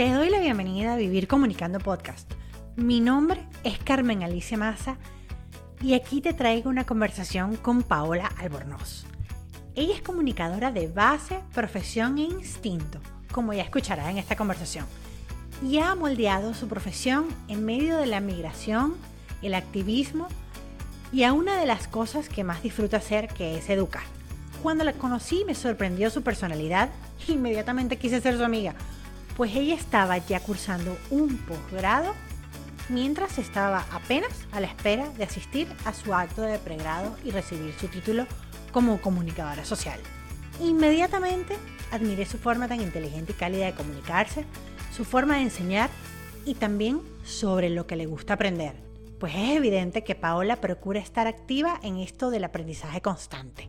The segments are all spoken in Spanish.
Te doy la bienvenida a Vivir Comunicando Podcast. Mi nombre es Carmen Alicia Maza y aquí te traigo una conversación con Paola Albornoz. Ella es comunicadora de base, profesión e instinto, como ya escucharás en esta conversación, y ha moldeado su profesión en medio de la migración, el activismo y a una de las cosas que más disfruta hacer, que es educar. Cuando la conocí me sorprendió su personalidad, inmediatamente quise ser su amiga, pues ella estaba ya cursando un posgrado mientras estaba apenas a la espera de asistir a su acto de pregrado y recibir su título como comunicadora social. Inmediatamente admiré su forma tan inteligente y cálida de comunicarse, su forma de enseñar y también sobre lo que le gusta aprender, pues es evidente que Paola procura estar activa en esto del aprendizaje constante.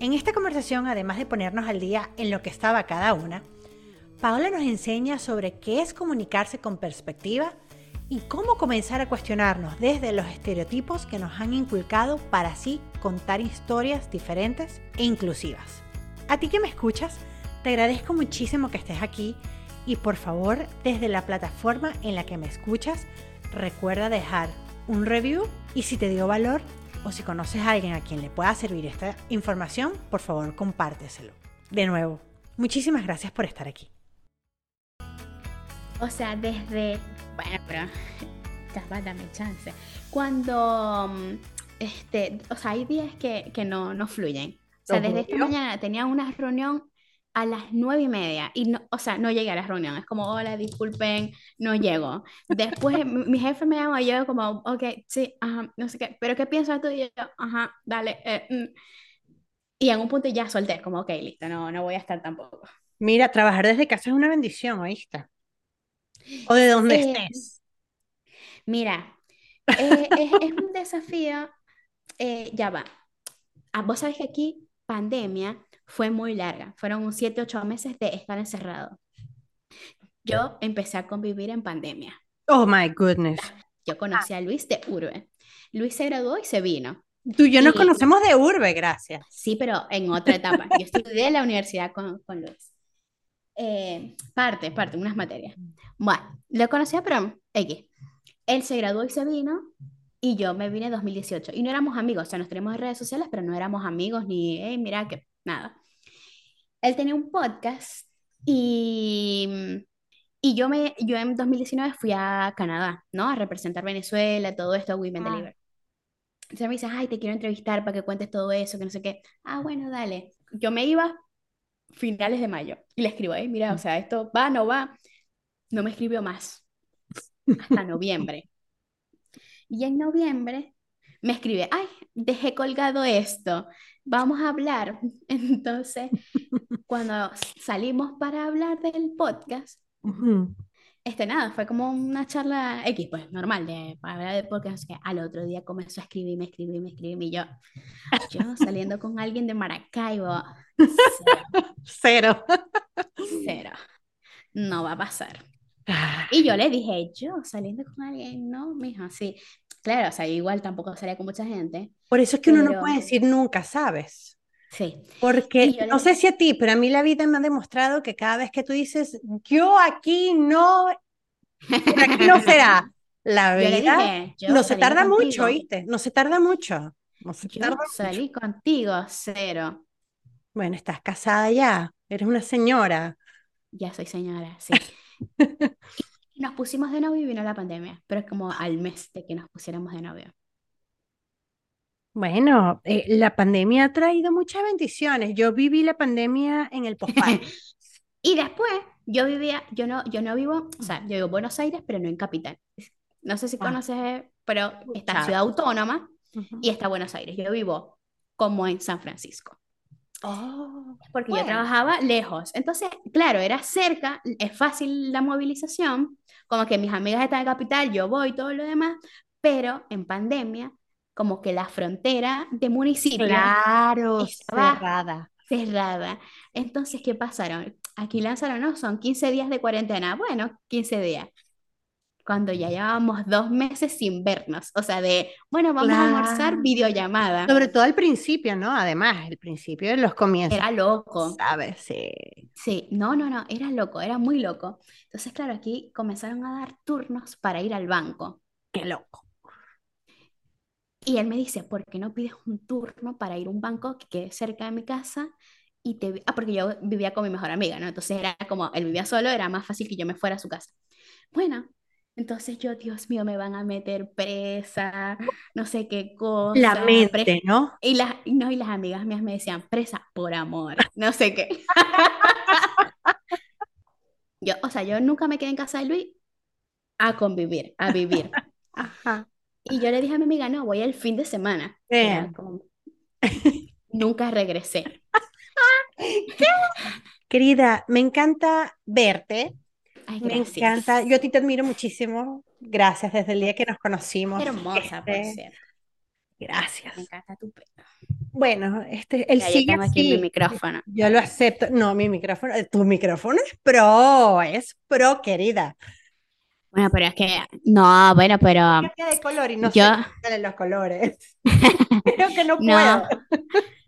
En esta conversación, además de ponernos al día en lo que estaba cada una, Paola nos enseña sobre qué es comunicarse con perspectiva y cómo comenzar a cuestionarnos desde los estereotipos que nos han inculcado para así contar historias diferentes e inclusivas. A ti que me escuchas, te agradezco muchísimo que estés aquí y por favor, desde la plataforma en la que me escuchas, recuerda dejar un review y si te dio valor, o si conoces a alguien a quien le pueda servir esta información, por favor compárteselo. De nuevo, muchísimas gracias por estar aquí. O sea, desde... Bueno, pero... Ya dame chance. Cuando... Mm, este, o sea, hay días que, que no, no fluyen. O sea, desde esta mañana tenía una reunión a las nueve y media y no, o sea, no llegué a la reunión, es como, hola, disculpen, no llego. Después mi jefe me llama y yo como, ok, sí, ajá, no sé qué, pero ¿qué piensas tú? Y yo, ajá, dale. Eh, mm". Y en un punto ya solté, como, ok, listo, no, no voy a estar tampoco. Mira, trabajar desde casa es una bendición, ¿oíste? O de donde eh, estés. Mira, eh, es, es, un desafío, ya va. Ah, vos sabés que aquí, pandemia, fue muy larga. Fueron 7, 8 meses de estar encerrado. Yo empecé a convivir en pandemia. Oh my goodness. Yo conocí a Luis de Urbe. Luis se graduó y se vino. Tú y yo nos conocemos de Urbe, gracias. Sí, pero en otra etapa. Yo estudié en la universidad con, con Luis. Eh, parte, parte, unas materias. Bueno, lo conocía, pero X. Él se graduó y se vino, y yo me vine en 2018. Y no éramos amigos, o sea, nos teníamos en redes sociales, pero no éramos amigos ni, hey, mira, que nada. Él tenía un podcast y, y yo, me, yo en 2019 fui a Canadá, ¿no? A representar Venezuela, todo esto, Women ah. Deliver. Entonces me dice, ay, te quiero entrevistar para que cuentes todo eso, que no sé qué. Ah, bueno, dale. Yo me iba finales de mayo y le escribo, ahí, mira, o sea, esto va, no va. No me escribió más hasta noviembre. Y en noviembre me escribe, ay, dejé colgado esto, vamos a hablar. Entonces, cuando salimos para hablar del podcast, este nada, fue como una charla X, pues normal, de, para hablar del podcast, que al otro día comenzó a escribirme, escribirme, escribirme, y yo, yo saliendo con alguien de Maracaibo, cero. Cero. No va a pasar. Ah. Y yo le dije, yo saliendo con alguien, no, mija, sí. Claro, o sea, igual tampoco salía con mucha gente. Por eso es que uno no puede decir nunca, ¿sabes? Sí. Porque no sé si a ti, pero a mí la vida me ha demostrado que cada vez que tú dices, yo aquí no, aquí no será. La vida no se tarda mucho, ¿oíste? No se tarda mucho. No se yo salí contigo, cero. Bueno, estás casada ya, eres una señora. Ya soy señora, sí. Nos pusimos de novio y vino la pandemia, pero es como al mes de que nos pusiéramos de novio. Bueno, eh, la pandemia ha traído muchas bendiciones. Yo viví la pandemia en el postparo. y después, yo vivía, yo no, yo no vivo, o sea, yo vivo en Buenos Aires, pero no en capital. No sé si ah. conoces, pero está Ciudad Autónoma y está Buenos Aires. Yo vivo como en San Francisco. Oh, porque yo trabajaba lejos. Entonces, claro, era cerca, es fácil la movilización, como que mis amigas están en capital, yo voy, todo lo demás, pero en pandemia, como que la frontera de municipio claro, cerrada. Cerrada. Entonces, ¿qué pasaron? Aquí lanzaron, no, son 15 días de cuarentena. Bueno, 15 días. cuando ya llevábamos dos meses sin vernos. O sea, de, bueno, vamos a almorzar videollamada. Sobre todo al principio, ¿no? Además, el principio de los comienzos, Era loco. ¿sabes? Sí. Sí, no, no, no, era loco, era muy loco. Entonces, claro, aquí comenzaron a dar turnos para ir al banco. Qué loco. Y él me dice, ¿por qué no pides un turno para ir a un banco que quede cerca de mi casa? Y te... Ah, porque yo vivía con mi mejor amiga, ¿no? Entonces era como, él vivía solo, era más fácil que yo me fuera a su casa. Bueno, entonces yo, Dios mío, me van a meter presa, no sé qué cosa. La presa- mente, ¿no? Y las, no, y las amigas mías me decían, presa por amor, no sé qué. Yo, o sea, yo nunca me quedé en casa de Luis a convivir, a vivir. Ajá. Y yo le dije a mi amiga, no, voy el fin de semana. Como- Nunca regresé. Querida, me encanta verte. Ay, Me encanta. Yo a ti te admiro muchísimo. Gracias desde el día que nos conocimos. Hermosa, por Este, cierto. gracias. Me encanta tu pelo. Bueno, este, él Ya, yo sigue tengo aquí mi micrófono. Yo lo acepto. No, mi micrófono, eh, tu micrófono es pro, es pro, querida. Bueno, pero es que, no, bueno, pero de color y no sé yo, los colores. Creo que no no, puedo.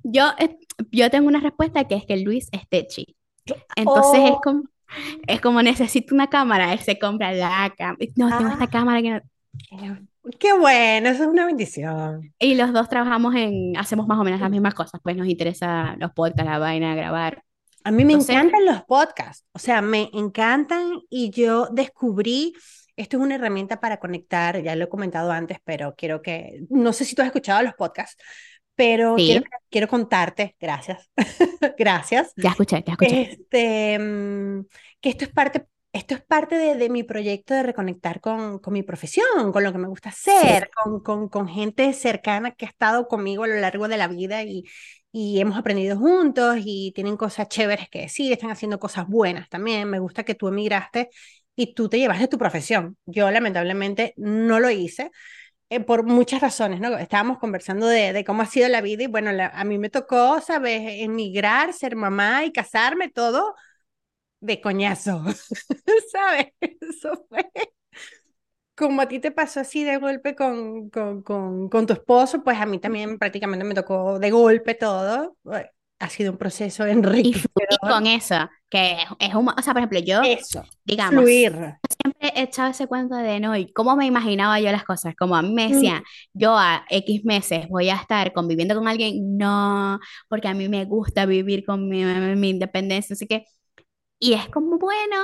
yo, eh, yo tengo una respuesta que es que Luis es techi. Entonces es Oh, como, es como necesito una cámara, él se compra la cámara. No, tengo esta ah, cámara que no- qué, qué bueno, eso es una bendición. Y los dos trabajamos en, hacemos más o menos las mismas cosas, pues nos interesa los podcasts, la vaina, grabar. A mí me Entonces, encantan los podcasts, o sea, me encantan y yo descubrí, esto es una herramienta para conectar, ya lo he comentado antes, pero quiero que, no sé si tú has escuchado los podcasts, pero quiero, sí, quiero contarte, gracias, gracias, ya escuché, ya escuché. este, que esto es parte, esto es parte de, de mi proyecto de reconectar con, con mi profesión, con lo que me gusta Sí, hacer, con, con, con gente cercana que ha estado conmigo a lo largo de la vida y, y hemos aprendido juntos y tienen cosas chéveres que decir, están haciendo cosas buenas también. Me gusta que tú emigraste y tú te llevaste tu profesión. Yo lamentablemente no lo hice. eh, por muchas razones, ¿no? Estábamos conversando de, cómo ha sido la vida y bueno, a mí me tocó, ¿sabes? Emigrar, ser mamá y casarme, todo de coñazo, ¿sabes? Eso fue como a ti te pasó así de golpe con, con, con, con tu esposo, pues a mí también prácticamente me tocó de golpe todo. Ha sido un proceso y enriquecedor. con eso, que es, un, o sea, por ejemplo, yo, Eso, digamos, fluir. siempre he echado ese cuento de no, y cómo me imaginaba yo las cosas, como a mí me Mm, decían, yo a X meses voy a estar conviviendo con alguien, no, porque a mí me gusta vivir con mi, mi independencia, así que, y es como, bueno,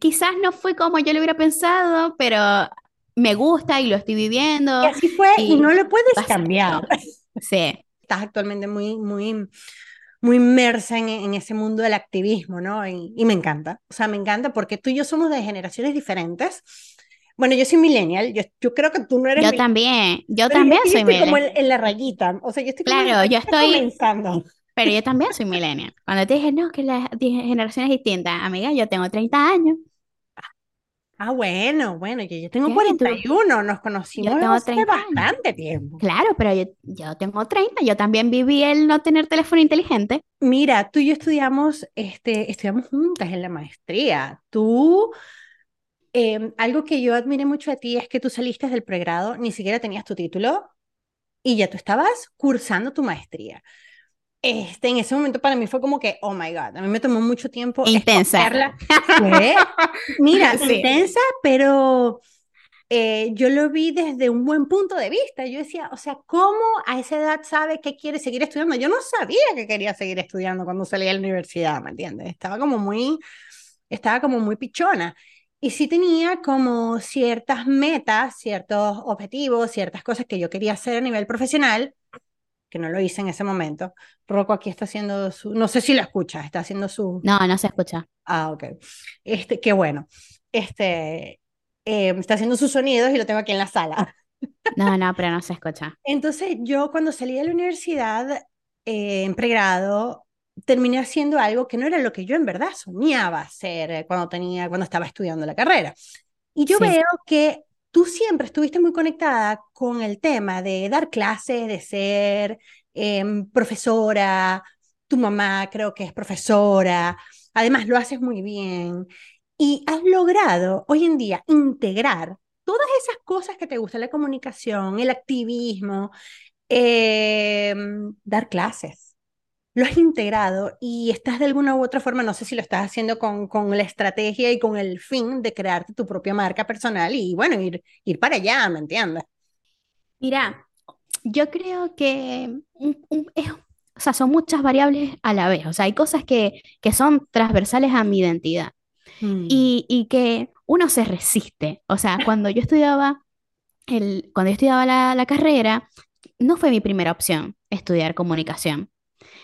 quizás no fue como yo lo hubiera pensado, pero me gusta y lo estoy Y viviendo así fue y no y lo puedes ser cambiar. Sí, Estás actualmente muy, muy, muy inmersa en, en ese mundo del activismo, ¿no? Y, y me encanta. O sea, me encanta porque tú y yo somos de generaciones diferentes. Bueno, yo soy millennial, yo, yo creo que tú no eres yo millennial, también, yo yo también sí soy estoy como millennial. en, en la rayita. O sea, yo estoy como Claro, yo rayita estoy, comenzando. Pero yo también soy millennial. Cuando te dije, no, que la di- generación es distinta, amiga, yo tengo 30 años. Ah, bueno, bueno, yo, yo tengo ¿Qué? Tú, 41, nos conocimos tengo hace 30 años. bastante tiempo. Claro, pero yo, yo tengo 30, yo también viví el no tener teléfono inteligente. Mira, tú y yo estudiamos, este, estudiamos juntas en la maestría. Tú, em, algo que yo admiré mucho de ti es que tú saliste del pregrado, ni siquiera tenías tu título y ya tú estabas cursando tu maestría. Este, en ese momento para mí fue como que, oh my God, a mí me tomó mucho tiempo Intensa. Fue, mira, Sí. intensa, pero eh, yo lo vi desde un buen punto de vista. Yo decía, o sea, ¿cómo a esa edad sabe que quiere seguir estudiando? Yo no sabía que quería seguir estudiando cuando salí de la universidad, ¿me entiendes? Estaba como muy, estaba como muy pichona. Y sí tenía como ciertas metas, ciertos objetivos, ciertas cosas que yo quería hacer a nivel profesional, que no lo hice en ese momento. Rocco aquí está haciendo su, no sé si lo escuchas, está haciendo su, No, no se escucha. Ah, ok. Este, qué bueno. Este, eh, está haciendo sus sonidos y lo tengo aquí en la sala. No, no, pero no se escucha. Entonces, yo cuando salí de la universidad, eh, en pregrado, terminé haciendo algo que no era lo que yo en verdad soñaba hacer eh, cuando tenía, cuando estaba estudiando la carrera. Y yo Sí. veo que tú siempre estuviste muy conectada con el tema de dar clases, de ser em, profesora, tu mamá creo que es profesora, además lo haces muy bien. y has logrado hoy en día integrar todas esas cosas que te gustan, la comunicación, el activismo, em, dar clases. Lo has integrado y estás de alguna u otra forma, no sé si lo estás haciendo con, con la estrategia y con el fin de crearte tu propia marca personal y bueno, ir, ir para allá, ¿me entiendes? Mira, yo creo que o sea, son muchas variables a la vez. O sea, hay cosas que, que son transversales a mi identidad mm. y, y, que uno se resiste. O sea, cuando yo estudiaba, el, cuando yo estudiaba la, la carrera, no fue mi primera opción estudiar comunicación.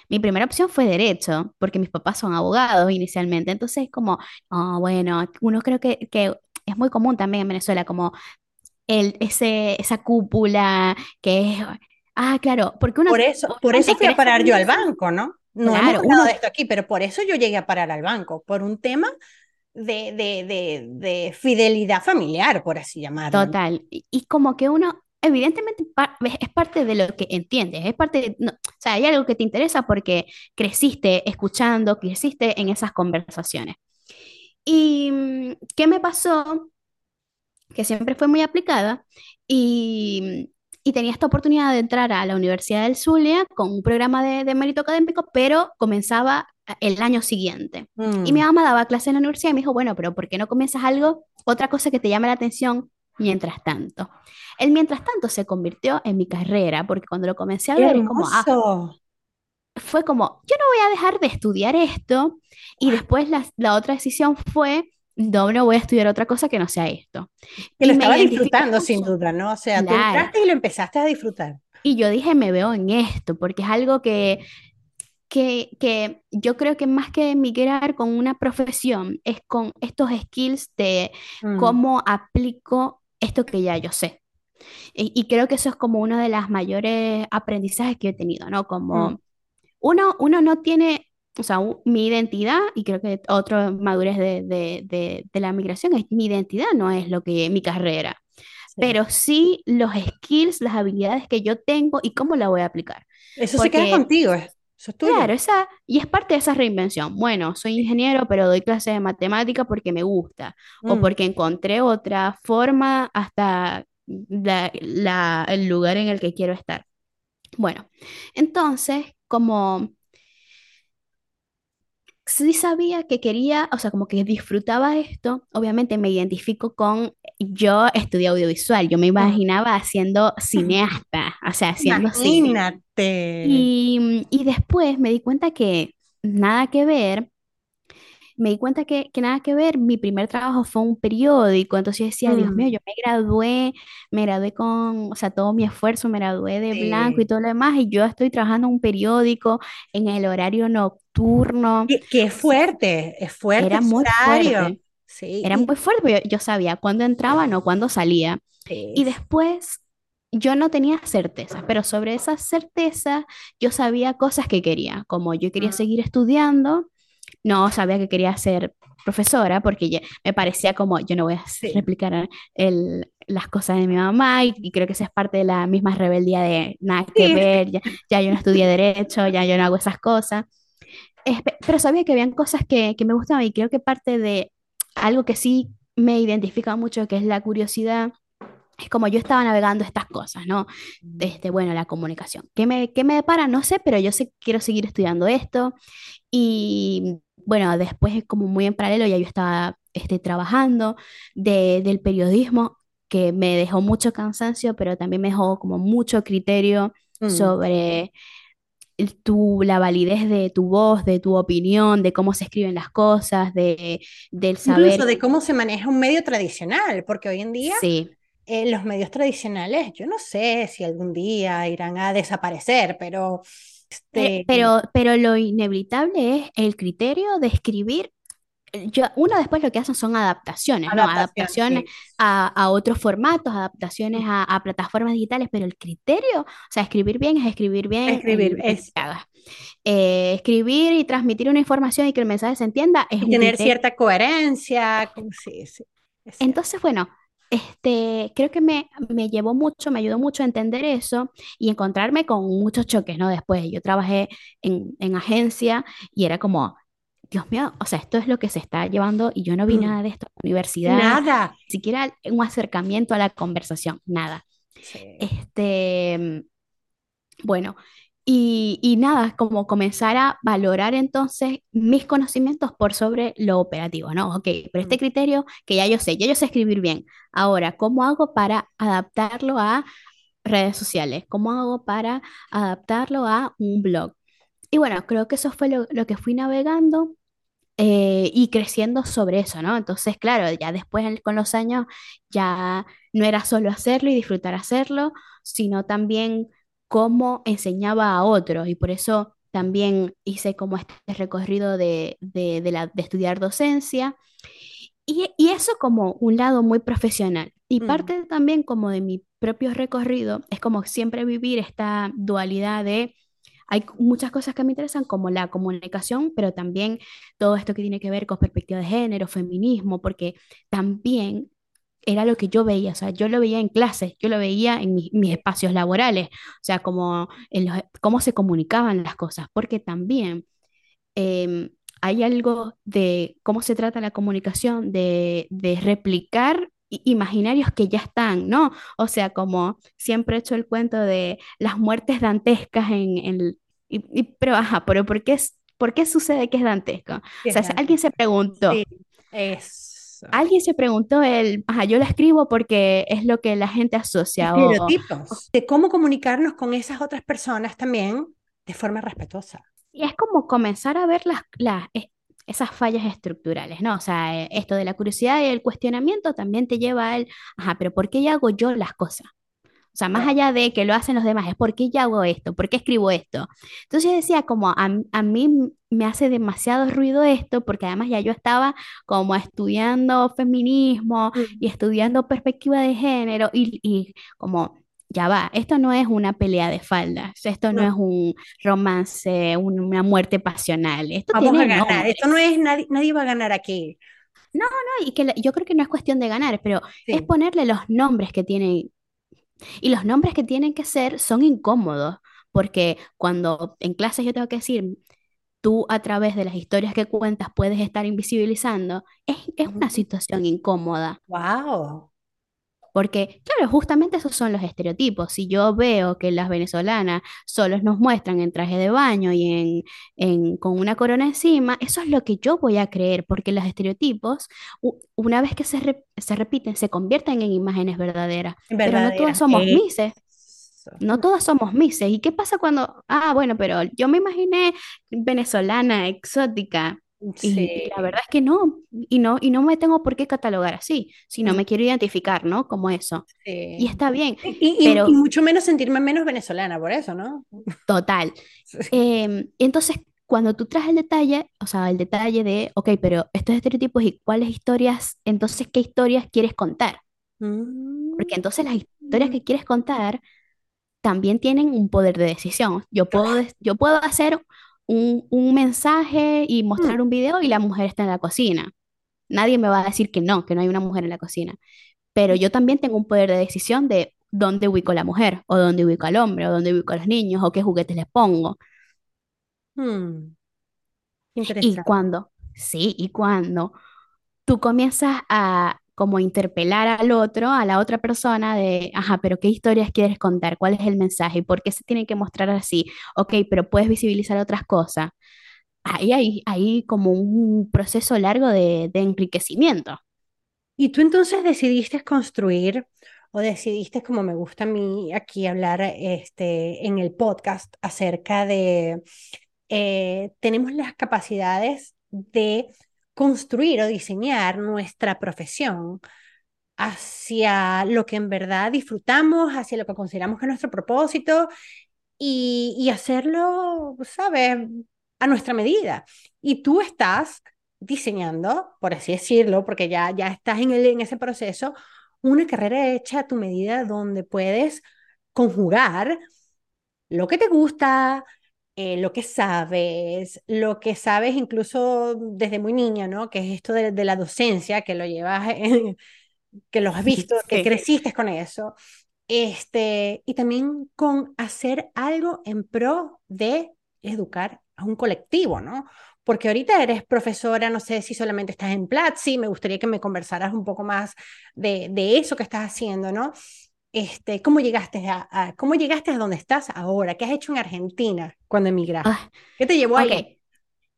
Mi primera opción fue derecho, porque mis papás son abogados inicialmente. Entonces, como, oh, bueno, uno creo que, que es muy común también en Venezuela, como el, ese, esa cúpula que es Ah, claro, porque uno... Por eso, por eso fui a parar yo al banco, ¿no? No claro, uno de esto aquí, pero por eso yo llegué a parar al banco, por un tema de, de, de, de fidelidad familiar, por así llamarlo. Total, y, como que uno, evidentemente es parte de lo que entiendes, es parte de, o sea, hay algo que te interesa porque creciste escuchando, creciste en esas conversaciones. ¿Y mm, qué me pasó? Que siempre fue muy aplicada y y tenía esta oportunidad de entrar a la Universidad del Zulia con un programa de, mérito académico, pero comenzaba el año siguiente. Y mi mm. mamá daba clase en la universidad y me dijo, bueno, pero ¿por qué no comienzas algo, otra cosa que te llame la atención mientras tanto? El mientras tanto se convirtió en mi carrera, porque cuando lo comencé a ver, es como, ah, fue como, yo no voy a dejar de estudiar esto. Y después la, la otra decisión fue no, no voy a estudiar otra cosa que no sea esto. Que lo estaba disfrutando sin duda, ¿no? O sea, tú entraste y lo empezaste a disfrutar. Y yo dije, me veo en esto, porque es algo que, que, que yo creo que más que emigrar con una profesión, es con estos skills de mm. cómo aplico esto que ya yo sé. Y, creo que eso es como uno de los mayores aprendizajes que he tenido, ¿no? Como mm. uno, uno no tiene o sea, mi identidad, y creo que otra madurez de, de, de, la migración es mi identidad, no es lo que mi carrera, pero sí los skills, las habilidades que yo tengo y cómo la voy a aplicar. Eso se queda contigo, eso es tuyo. Claro, esa, y es parte de esa reinvención. Bueno, soy ingeniero, pero doy clases de matemática porque me gusta, o mm. porque encontré otra forma hasta la, la, el lugar en el que quiero estar. Bueno, entonces, como sí sabía que quería, o sea, como que disfrutaba esto, obviamente me identifico con, yo estudié audiovisual, yo me imaginaba haciendo cineasta, o sea, haciendo Imagínate. Y, y después me di cuenta que nada que ver, me di cuenta que, que, nada que ver, mi primer trabajo fue un periódico, entonces yo decía, Dios mío, mm. yo me gradué, me gradué con, o sea, todo mi esfuerzo, me gradué de blanco y todo lo demás, y yo estoy trabajando en un periódico en el horario nocturno. Que, es fuerte, es fuerte. Era muy fuerte. Sí. Era muy fuerte, pero yo, sabía cuándo entraba, no cuándo salía. Y después yo no tenía certeza, pero sobre esa certeza yo sabía cosas que quería, como yo quería mm. seguir estudiando, no sabía que quería ser profesora porque me parecía como yo no voy a replicar el, las cosas de mi mamá y, creo que esa es parte de la misma rebeldía de nada que ver, ya, yo no estudié derecho, ya yo no hago esas cosas. pero sabía que habían cosas que, que me gustaban y creo que parte de algo que sí me identifica mucho, que es la curiosidad, es como yo estaba navegando estas cosas, ¿no? Desde, bueno, la comunicación. ¿Qué me, qué me depara? No sé, pero yo sé quiero seguir estudiando esto. Y bueno, después es como muy en paralelo, ya yo estaba este, trabajando de, del periodismo, que me dejó mucho cansancio, pero también me dejó como mucho criterio mm. sobre tu, la validez de tu voz, de tu opinión, de cómo se escriben las cosas, de, del saber... Incluso de cómo se maneja un medio tradicional, porque hoy en día... Sí eh, los medios tradicionales, yo no sé si algún día irán a desaparecer, pero... Este... Pero, pero lo inevitable es el criterio de escribir eh, yo, uno después lo que hacen son adaptaciones, ¿no? Adaptaciones a, a, otros formatos, adaptaciones a, a, plataformas digitales, pero el criterio, o sea, escribir bien es escribir bien. Escribir, es. Eh, escribir y transmitir una información y que el mensaje se entienda es y tener cierta coherencia. Sí, sí, Entonces, bueno, este, creo que me, me, llevó mucho, me ayudó mucho a entender eso y encontrarme con muchos choques, ¿no? Después yo trabajé en, en agencia y era como, Dios mío, o sea, esto es lo que se está llevando y yo no vi Mm, nada de esto en la universidad, Nada. ni siquiera un acercamiento a la conversación, nada. Sí. Este, bueno, y, y nada, como comenzar a valorar entonces mis conocimientos por sobre lo operativo, ¿no? Ok, pero este criterio que ya yo sé, ya yo sé escribir bien. Ahora, ¿cómo hago para adaptarlo a redes sociales? ¿Cómo hago para adaptarlo a un blog? Y bueno, creo que eso fue lo, lo que fui navegando eh, y creciendo sobre eso, ¿no? Entonces, claro, ya después con los años ya no era solo hacerlo y disfrutar hacerlo, sino también cómo enseñaba a otros y por eso también hice como este recorrido de, de, de la, de estudiar docencia y, y eso como un lado muy profesional. Y mm, parte también como de mi propio recorrido es como siempre vivir esta dualidad de hay muchas cosas que me interesan, como la comunicación, pero también todo esto que tiene que ver con perspectiva de género, feminismo, porque también era lo que yo veía, o sea, yo lo veía en clases, yo lo veía en mis, mis espacios laborales, o sea, como en los- cómo se comunicaban las cosas, porque también em, hay algo de cómo se trata la comunicación, de, de replicar imaginarios que ya están, ¿no? O sea, como siempre he hecho el cuento de las muertes dantescas en, en- y- y- pero ajá, pero ¿por qué, es- por qué sucede que es dantesco? O ¿qué es sea, si alguien se preguntó, Sí, alguien se preguntó el, ajá, yo lo escribo porque es lo que la gente asocia, o, Estereotipos de cómo comunicarnos con esas otras personas también de forma respetuosa. Y es como comenzar a ver las, las, es- esas fallas estructurales, ¿no? O sea, eh, esto de la curiosidad y el cuestionamiento también te lleva al, ajá, pero ¿por qué hago yo las cosas? O sea, más allá de que lo hacen los demás, es ¿por qué yo hago esto? ¿Por qué escribo esto? Entonces yo decía, como a, a mí me hace demasiado ruido esto, porque además ya yo estaba como estudiando feminismo y estudiando perspectiva de género y, y como, ya va, esto no es una pelea de faldas, esto no es No, un romance, un- una muerte pasional, esto vamos a tiene ganar. Esto no nombres. es nadie, nadie va a ganar aquí. No, no, y que la- yo creo que no es cuestión de ganar, pero es Sí. ponerle los nombres que tienen Y los nombres que tienen que ser son incómodos, porque cuando en clases yo tengo que decir, tú a través de las historias que cuentas puedes estar invisibilizando, es, es una situación incómoda, Wow. Porque claro, justamente esos son los estereotipos. Si yo veo que las venezolanas solo nos muestran en traje de baño y en, en- con una corona encima, eso es lo que yo voy a creer, porque los estereotipos, una vez que se, re- se repiten, se convierten en imágenes verdaderas, pero no todas somos mises. Eso. No todas somos Misses. ¿Y qué pasa cuando, ah, bueno, pero yo me imaginé venezolana, exótica, y, y la Sí. verdad es que no, y no, y no me tengo por qué catalogar así, sino Mm, me quiero identificar, ¿no? Como eso. Y Sí. está bien, Y, pero mucho menos sentirme menos venezolana por eso, ¿no? total. Em, entonces, cuando tú traes el detalle, o sea, el detalle de, ok, pero estos estereotipos y cuáles historias, entonces, ¿qué historias quieres contar? Porque entonces las historias Mm, que quieres contar también tienen un poder de decisión. Yo puedo, yo puedo hacer un, un mensaje y mm, mostrar un video y la mujer está en la cocina. Nadie me va a decir que no, que no hay una mujer en la cocina. Pero yo también tengo un poder de decisión de dónde ubico a la mujer, o dónde ubico al hombre, o dónde ubico a los niños, o qué juguetes les pongo. mm. Y cuando, sí, y cuando tú comienzas a como interpelar al otro, a la otra persona de, ajá, pero ¿qué historias quieres contar? ¿Cuál es el mensaje? ¿Por qué se tiene que mostrar así? Ok, pero puedes visibilizar otras cosas. Ahí hay, hay como un proceso largo de, de enriquecimiento. ¿Y tú entonces decidiste construir o decidiste, como me gusta a mí aquí hablar este, en el podcast acerca de, eh, tenemos las capacidades de construir o diseñar nuestra profesión hacia lo que en verdad disfrutamos, hacia lo que consideramos que es nuestro propósito y, y hacerlo, ¿sabes?, a nuestra medida. Y tú estás diseñando, por así decirlo, porque ya, ya estás en, el, en ese proceso, una carrera hecha a tu medida donde puedes conjugar lo que te gusta, eh, lo que sabes, lo que sabes incluso desde muy niña, ¿no? Que es esto de, de la docencia, que lo llevas, en- que lo has visto, que Sí. creciste con eso este, y también con hacer algo en pro de educar a un colectivo, ¿no? porque ahorita eres profesora, no sé si solamente estás en Platzi, me gustaría que me conversaras un poco más de, de eso que estás haciendo, ¿no? Este, ¿cómo llegaste a, cómo llegaste a donde estás ahora? ¿Qué has hecho en Argentina cuando emigraste? Ah, ¿Qué te llevó ahí?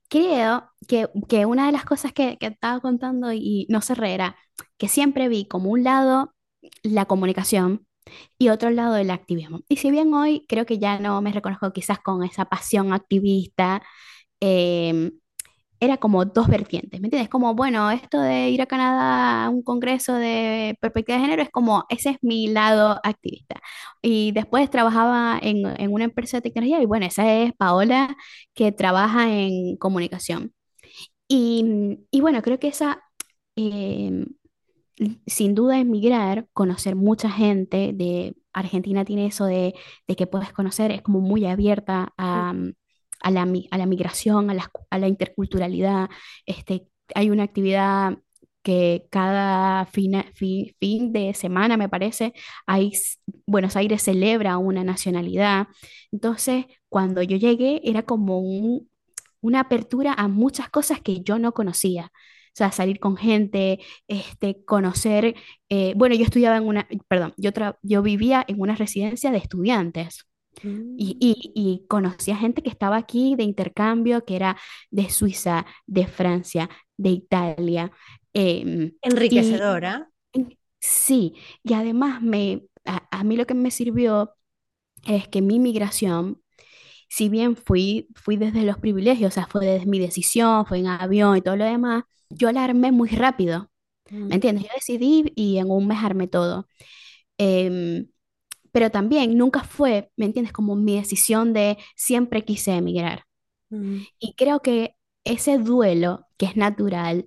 Creo que, que una de las cosas que, que estaba contando y no se era que siempre vi como un lado la comunicación y otro lado el activismo. Y si bien hoy creo que ya no me reconozco quizás con esa pasión activista, em, era como dos vertientes, ¿me entiendes? Como, bueno, esto de ir a Canadá a un congreso de perspectiva de género es como, ese es mi lado activista. Y después trabajaba en, en una empresa de tecnología y bueno, esa es Paola que trabaja en comunicación. Y, y bueno, creo que esa, em, sin duda, emigrar, conocer mucha gente de Argentina tiene eso de, de que puedes conocer, es como muy abierta a a la, a la migración, a la, a la interculturalidad. Este, hay una actividad que cada fin, fin, de semana, me parece, Buenos Aires celebra una nacionalidad. Entonces, cuando yo llegué, era como un, una apertura a muchas cosas que yo no conocía. O sea, salir con gente, este, conocer, eh, bueno, yo estudiaba en una, perdón, yo, yo vivía en una residencia de estudiantes. Y, Mm. y, y conocí a gente que estaba aquí de intercambio, que era de Suiza, de Francia, de Italia. y Enriquecedora. en- sí, y además me, a, a mí lo que me sirvió es que mi migración, si bien fui, fui desde los privilegios, o sea, fue desde mi decisión, fue en avión y todo lo demás, yo la armé muy rápido, ¿me Mm, entiendes? Yo decidí y en un mes armé todo. Em, pero también nunca fue, ¿me entiendes? Como mi decisión de siempre quise emigrar. mm, Y creo que ese duelo, que es natural,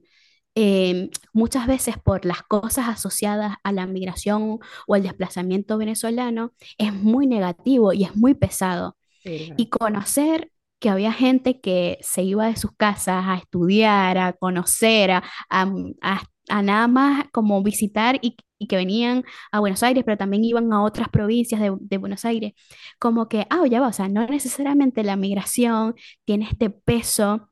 eh, muchas veces por las cosas asociadas a la migración o el desplazamiento venezolano, es muy negativo y es muy pesado. sí, Y conocer que había gente que se iba de sus casas a estudiar, a conocer, a, a- a- a nada más como visitar y, y que venían a Buenos Aires, pero también iban a otras provincias de, de Buenos Aires, como que, ah, ya va, o sea, no necesariamente la migración tiene este peso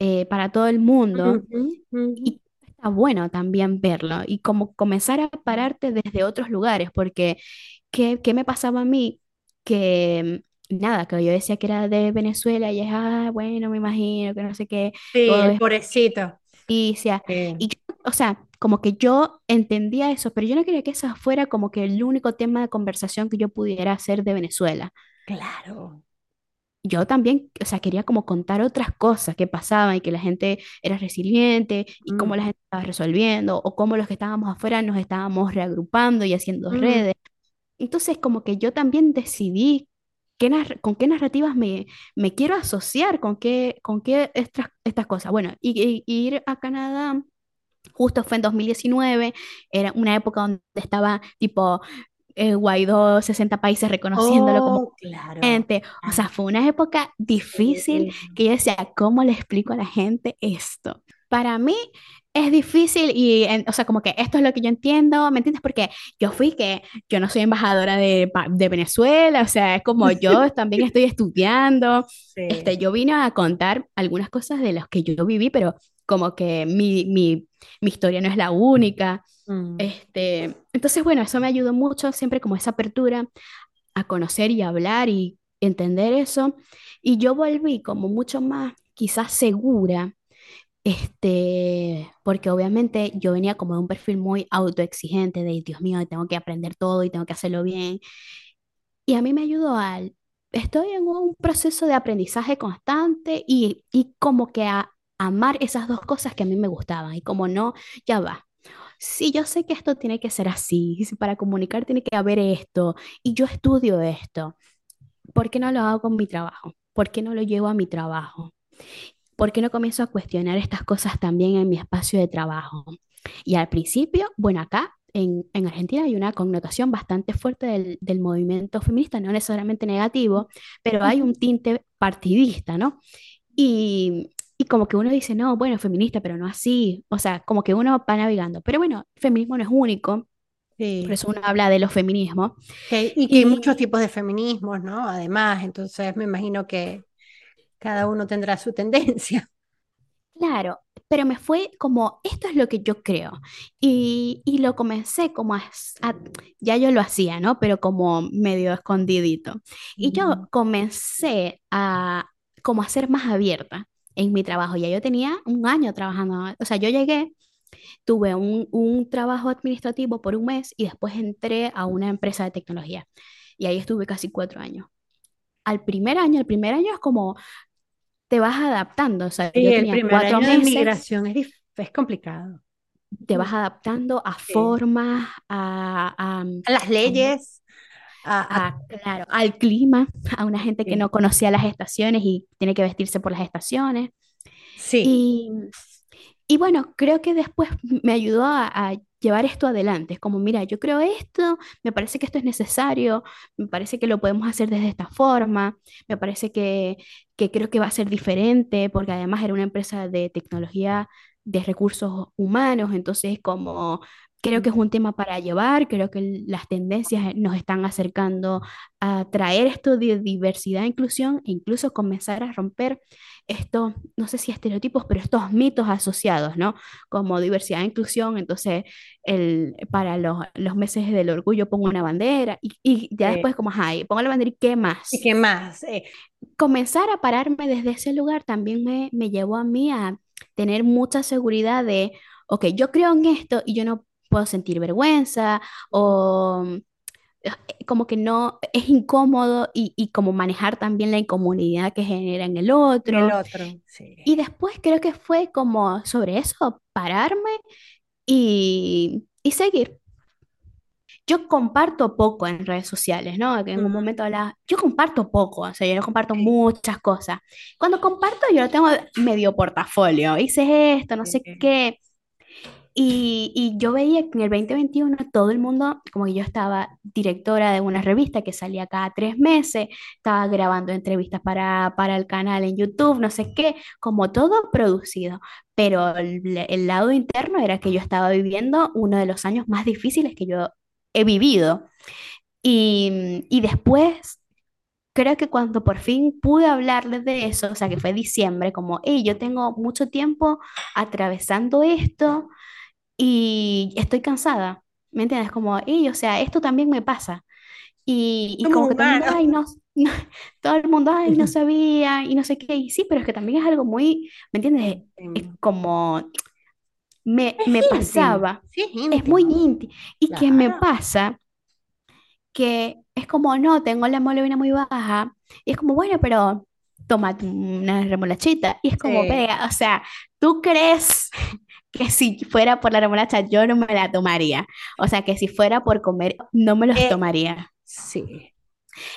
eh, para todo el mundo Ujú, ujú. y está bueno también verlo y como comenzar a pararte desde otros lugares, porque ¿qué, qué me pasaba a mí? Que nada, que yo decía que era de Venezuela y es, ah, bueno, me imagino que no sé qué, Sí, es pobrecito. Justicia. Sí, Y yo, o sea, como que yo entendía eso, pero yo no quería que eso fuera como que el único tema de conversación que yo pudiera hacer de Venezuela. claro. Yo también, o sea, quería como contar otras cosas que pasaban y que la gente era resiliente y cómo la Mm, gente estaba resolviendo o cómo los que estábamos afuera nos estábamos reagrupando y haciendo mm, redes. Entonces, como que yo también decidí qué con qué narrativas me, me quiero asociar, con qué, con qué estas, estas cosas. Bueno, y, y- ir a Canadá justo fue en 2019, era una época donde estaba tipo eh, Guaidó, 60 países reconociéndolo como Oh, claro. gente. O sea, fue una época difícil sí. que yo decía, ¿cómo le explico a la gente esto? Para mí es difícil y, en- o sea, como que esto es lo que yo entiendo, ¿me entiendes? Porque yo fui que yo no soy embajadora de, de Venezuela, o sea, es como yo también estoy estudiando, este, Sí. yo vine a contar algunas cosas de las que yo viví, pero como que mi, mi, mi historia no es la única. Mm, Este, entonces, bueno, eso me ayudó mucho, siempre como esa apertura a conocer y hablar y entender eso. Y yo volví como mucho más, quizás segura, este, porque obviamente yo venía como de un perfil muy autoexigente, de Dios mío, tengo que aprender todo y tengo que hacerlo bien. Y a mí me ayudó al, estoy en un proceso de aprendizaje constante y, y como que a amar esas dos cosas que a mí me gustaban y como no, ya va. Sí, yo sé que esto tiene que ser así, si para comunicar tiene que haber esto, y yo estudio esto. ¿Por qué no lo hago con mi trabajo? ¿Por qué no lo llevo a mi trabajo? ¿Por qué no comienzo a cuestionar estas cosas también en mi espacio de trabajo? Y al principio, bueno, acá en, en Argentina hay una connotación bastante fuerte del, del movimiento feminista, no necesariamente negativo, pero hay un tinte partidista, ¿no? Y, y como que uno dice, no, bueno, feminista, pero no así. O sea, como que uno va navegando. Pero bueno, el feminismo no es único, por Sí. eso uno habla de los feminismos. Y que hay muchos tipos de feminismos, ¿no? Además, entonces me imagino que cada uno tendrá su tendencia. Claro, pero me fue como, esto es lo que yo creo. Y, y lo comencé como a, a- ya yo lo hacía, ¿no? Pero como medio escondidito. Y yo comencé a como a ser más abierta en mi trabajo. Ya yo tenía un año trabajando, o sea, yo llegué, tuve un, un trabajo administrativo por un mes y después entré a una empresa de tecnología. Y ahí estuve casi cuatro años. Al primer año, el primer año es como te vas adaptando, o sea, Sí, yo el tenía primer cuatro año de meses migración es, es complicado. te vas adaptando a Sí. formas, a, a, A las leyes, a, a- claro, al clima, a una gente que no conocía las estaciones y tiene que vestirse por las estaciones. Sí. Y, y bueno, creo que después me ayudó a llevar esto adelante. Es como, mira, yo creo esto, me parece que esto es necesario, me parece que lo podemos hacer desde esta forma, me parece que, que creo que va a ser diferente, porque además era una empresa de tecnología de recursos humanos, entonces como creo que es un tema para llevar, creo que las tendencias nos están acercando a traer esto de diversidad e inclusión e incluso comenzar a romper estos, no sé si estereotipos, pero estos mitos asociados, ¿no? Como diversidad e inclusión, entonces el, para los, los meses del orgullo pongo una bandera y, y ya Sí. después como, ay, pongo la bandera y qué más. ¿Y qué más? Eh, Comenzar a pararme desde ese lugar también me, me llevó a mí a tener mucha seguridad de, ok, yo creo en esto y yo no puedo sentir vergüenza o como que no es incómodo y, y como manejar también la incomodidad que genera en el en el otro. Sí. Y después creo que fue como sobre eso, pararme y, y seguir. Yo comparto poco en redes sociales, ¿no? Que en un momento hablaba, yo comparto poco, o sea, yo no comparto muchas cosas. Cuando comparto, yo lo tengo medio portafolio, hice esto, no sé qué. Y, y yo veía que en el 2021 todo el mundo, como que yo estaba directora de una revista que salía cada tres meses, estaba grabando entrevistas para, para el canal en YouTube, no sé qué, como todo producido. Pero el, el lado interno era que yo estaba viviendo uno de los años más difíciles que yo he vivido. Y, y después creo que cuando por fin pude hablarles de eso, o sea, que fue diciembre, como, hey, yo tengo mucho tiempo atravesando esto y estoy cansada, ¿me entiendes? Como, hey, o sea, esto también me pasa. Y, y como que todo el mundo, ay, no, no", todo el mundo, ay, no sabía y no sé qué. Y sí, pero es que también es algo muy, ¿me entiendes? Es como, me, Es me pasaba, Sí, es es muy íntimo. Y que me Claro. pasa que es como, no, tengo la hemoglobina muy baja. Y es como, bueno, pero toma una remolachita. Y es como, Sí. pega, o sea, ¿tú crees que si fuera por la remolacha yo no me la tomaría? O sea, que si fuera por comer no me los Eh, tomaría. sí.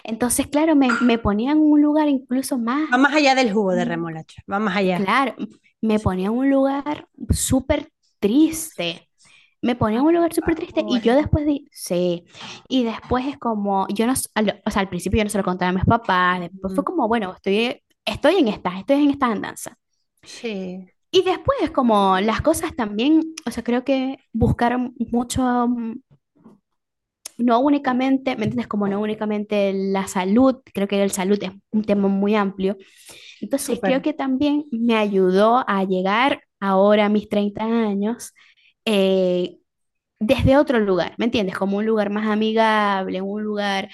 Entonces, claro, me, me ponía en un lugar incluso más, Va más allá del jugo de mm, remolacha. Va más allá. claro, me ponía en un lugar súper triste. Me ponía en un lugar súper triste y yo después de, sí, y después es como, yo no, o sea, al principio yo no se lo contaba a mis papás, después fue como, bueno, estoy, estoy en esta, estoy en esta andanza. Sí. Y después es como las cosas también, o sea, creo que buscar mucho, mm, no únicamente, ¿me entiendes? Como no únicamente la salud, creo que el salud es un tema muy amplio. Entonces creo que también me ayudó a llegar ahora a mis 30 años eh, desde otro lugar, ¿me entiendes? Como un lugar más amigable, un lugar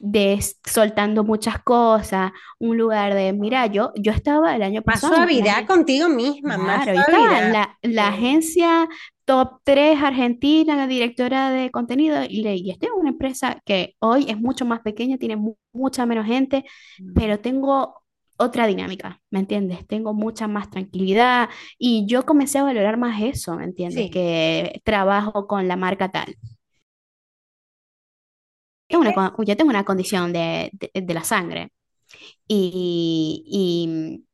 de soltando muchas cosas, un lugar de, mira, yo, yo estaba el año Más pasado la suavidad contigo misma, más claro, yo estaba en suavidad. la, la agencia top 3 Argentina, la directora de contenido, y, le- y estoy en una empresa que hoy es mucho más pequeña, tiene mu- mucha menos gente, Mm, pero tengo otra dinámica, ¿me entiendes? Tengo mucha más tranquilidad y yo comencé a valorar más eso, ¿me entiendes? Sí. Que trabajo con la marca tal. Tengo una, yo tengo una condición de, de- de la sangre y, y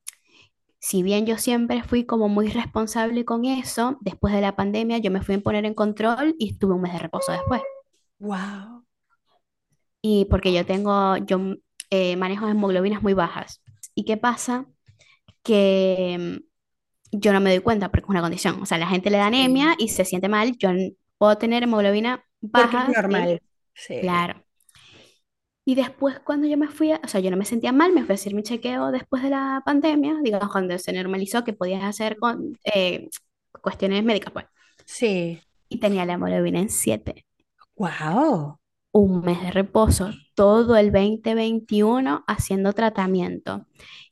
si bien yo siempre fui como muy responsable con eso, después de la pandemia yo me fui a poner en control y tuve un mes de reposo después. Wow. Y porque yo tengo, yo eh, manejo hemoglobinas muy bajas. ¿Y qué pasa? Que mm, yo no me doy cuenta porque es una condición. O sea, la gente le da anemia y se siente mal. Yo puedo tener hemoglobina Porque es baja normal. Sí. claro. Y después cuando yo me fui, a- o sea, yo no me sentía mal, me fui a hacer mi chequeo después de la pandemia, digamos, cuando se normalizó que podías hacer con, eh, cuestiones médicas, pues. Sí. Y tenía la hemoglobina en 7. Wow. Un mes de reposo, todo el 2021 haciendo tratamiento.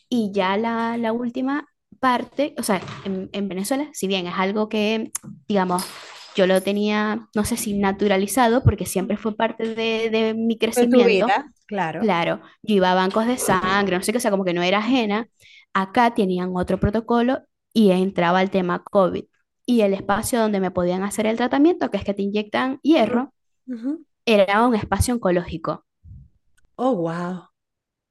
Y ya la, la última parte, o sea, en, en Venezuela, si bien es algo que, digamos, yo lo tenía, no sé si naturalizado, porque siempre fue parte de, de mi crecimiento, vida, claro. Claro, yo iba a bancos de sangre, no sé qué, o sea, como que no era ajena. Acá tenían otro protocolo y entraba el tema COVID. Y el espacio donde me podían hacer el tratamiento, que es que te inyectan hierro, era un espacio oncológico. Oh, wow.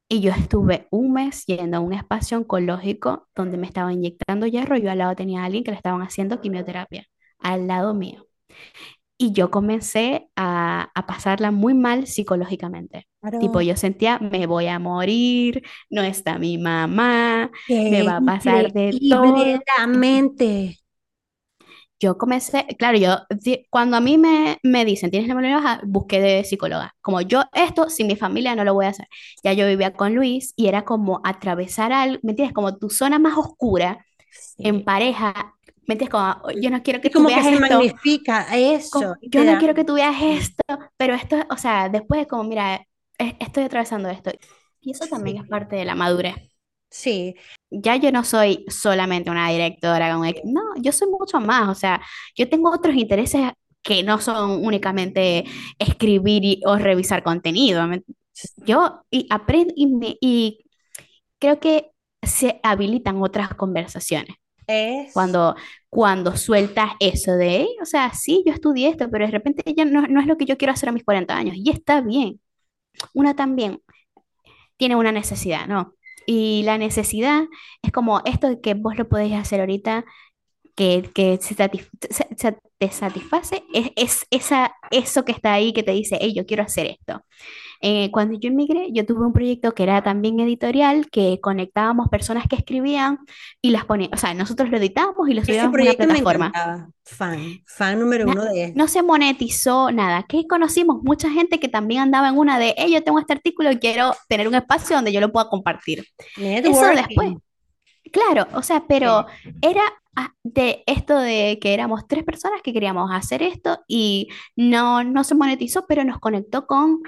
Y yo estuve un mes yendo a un espacio oncológico donde me estaban inyectando hierro yo al lado tenía a alguien que le estaban haciendo quimioterapia, al lado mío. Y yo comencé a, a pasarla muy mal psicológicamente. Tipo, Claro. yo sentía, me voy a morir, no está mi mamá, me va a pasar de todo. la mente. Yo comencé, claro, yo, cuando a mí me, me dicen, tienes la memoria baja, busqué de psicóloga. Como yo esto, sin mi familia no lo voy a hacer. Ya yo vivía con Luis y era como atravesar algo, ¿me entiendes? Como tu zona más oscura en pareja, ¿me entiendes? Como, yo no quiero que tú como que veas se esto. magnifica eso. como, yo no quiero que tú veas esto, pero esto, o sea, después es como, mira, es- estoy atravesando esto. Y eso también es parte de la madurez. Sí, Ya yo no soy solamente una directora, con no, yo soy mucho más, o sea, yo tengo otros intereses que no son únicamente escribir y- o revisar contenido. ¿me- Yo y aprendo y, me- y creo que se habilitan otras conversaciones. es. Cuando, cuando sueltas eso de, "Ey, o sea, sí, yo estudié esto, pero de repente ya no, no es lo que yo quiero hacer a mis 40 años. Y está bien. Una también tiene una necesidad, ¿no? Y la necesidad es como esto que vos lo podéis hacer ahorita, que, que se, satisf- se- te satisface, es, es esa, eso que está ahí que te dice, hey, yo quiero hacer esto. Eh, cuando yo emigré, yo tuve un proyecto que era también editorial, que conectábamos personas que escribían y las poníamos, o sea, nosotros lo editábamos y lo subíamos a una me plataforma. Fan, fan número uno de no se monetizó nada. Que conocimos mucha gente que también andaba en una de, hey, yo tengo este artículo y quiero tener un espacio donde yo lo pueda compartir. Eso después. Claro, o sea, pero era ah, de esto de que éramos tres personas que queríamos hacer esto y no, no se monetizó, pero nos conectó con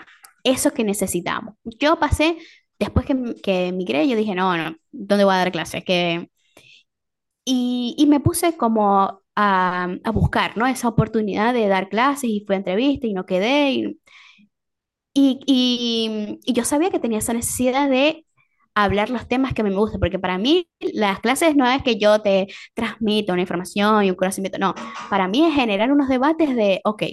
eso que necesitábamos. Yo pasé, después que, que emigré, yo dije, no, no, ¿dónde voy a dar clases? Que y, y me puse como a, a buscar, ¿no? Esa oportunidad de dar clases y fui a entrevista y no quedé. Y, y, y- y yo sabía que tenía esa necesidad de hablar los temas que a mí me gustan, porque para mí las clases no es que yo te transmita una información y un conocimiento, no. Para mí es generar unos debates de, ok,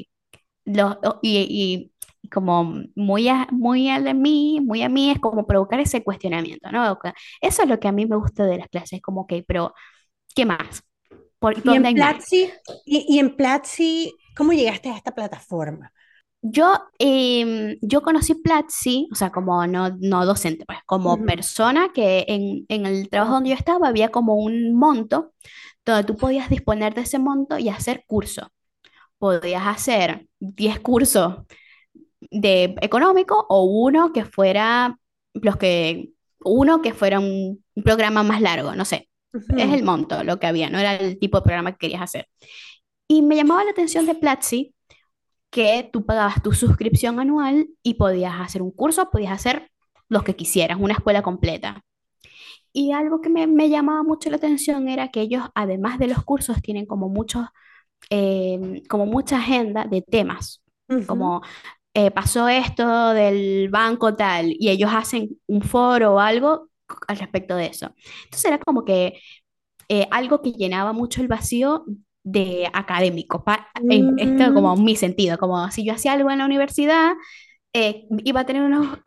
los, y, y- como muy a, muy a mí, muy a mí, es como provocar ese cuestionamiento, ¿no? Eso es lo que a mí me gusta de las clases, como, ok, pero ¿qué más? ¿Por Y en? Platzi, y, y en Platzi, ¿cómo llegaste a esta plataforma? Yo, em, yo conocí Platzi, o sea, como no, no docente, pues como persona que en, en el trabajo donde yo estaba había como un monto donde tú podías disponer de ese monto y hacer cursos. Podías hacer 10 cursos de económico o uno que fuera los que uno que fuera un, un programa más largo, no sé. Es el monto lo que había, no era el tipo de programa que querías hacer. Y me llamaba la atención de Platzi que tú pagabas tu suscripción anual y podías hacer un curso, podías hacer los que quisieras, una escuela completa. Y algo que me, me llamaba mucho la atención era que ellos, además de los cursos, tienen como muchos, eh, como mucha agenda de temas, como eh, pasó esto del banco tal, y ellos hacen un foro o algo al respecto de eso. Entonces era como que eh, algo que llenaba mucho el vacío de académico, pa- en esto Mm, como mi sentido, como si yo hacía algo en la universidad, eh, iba a tener unos,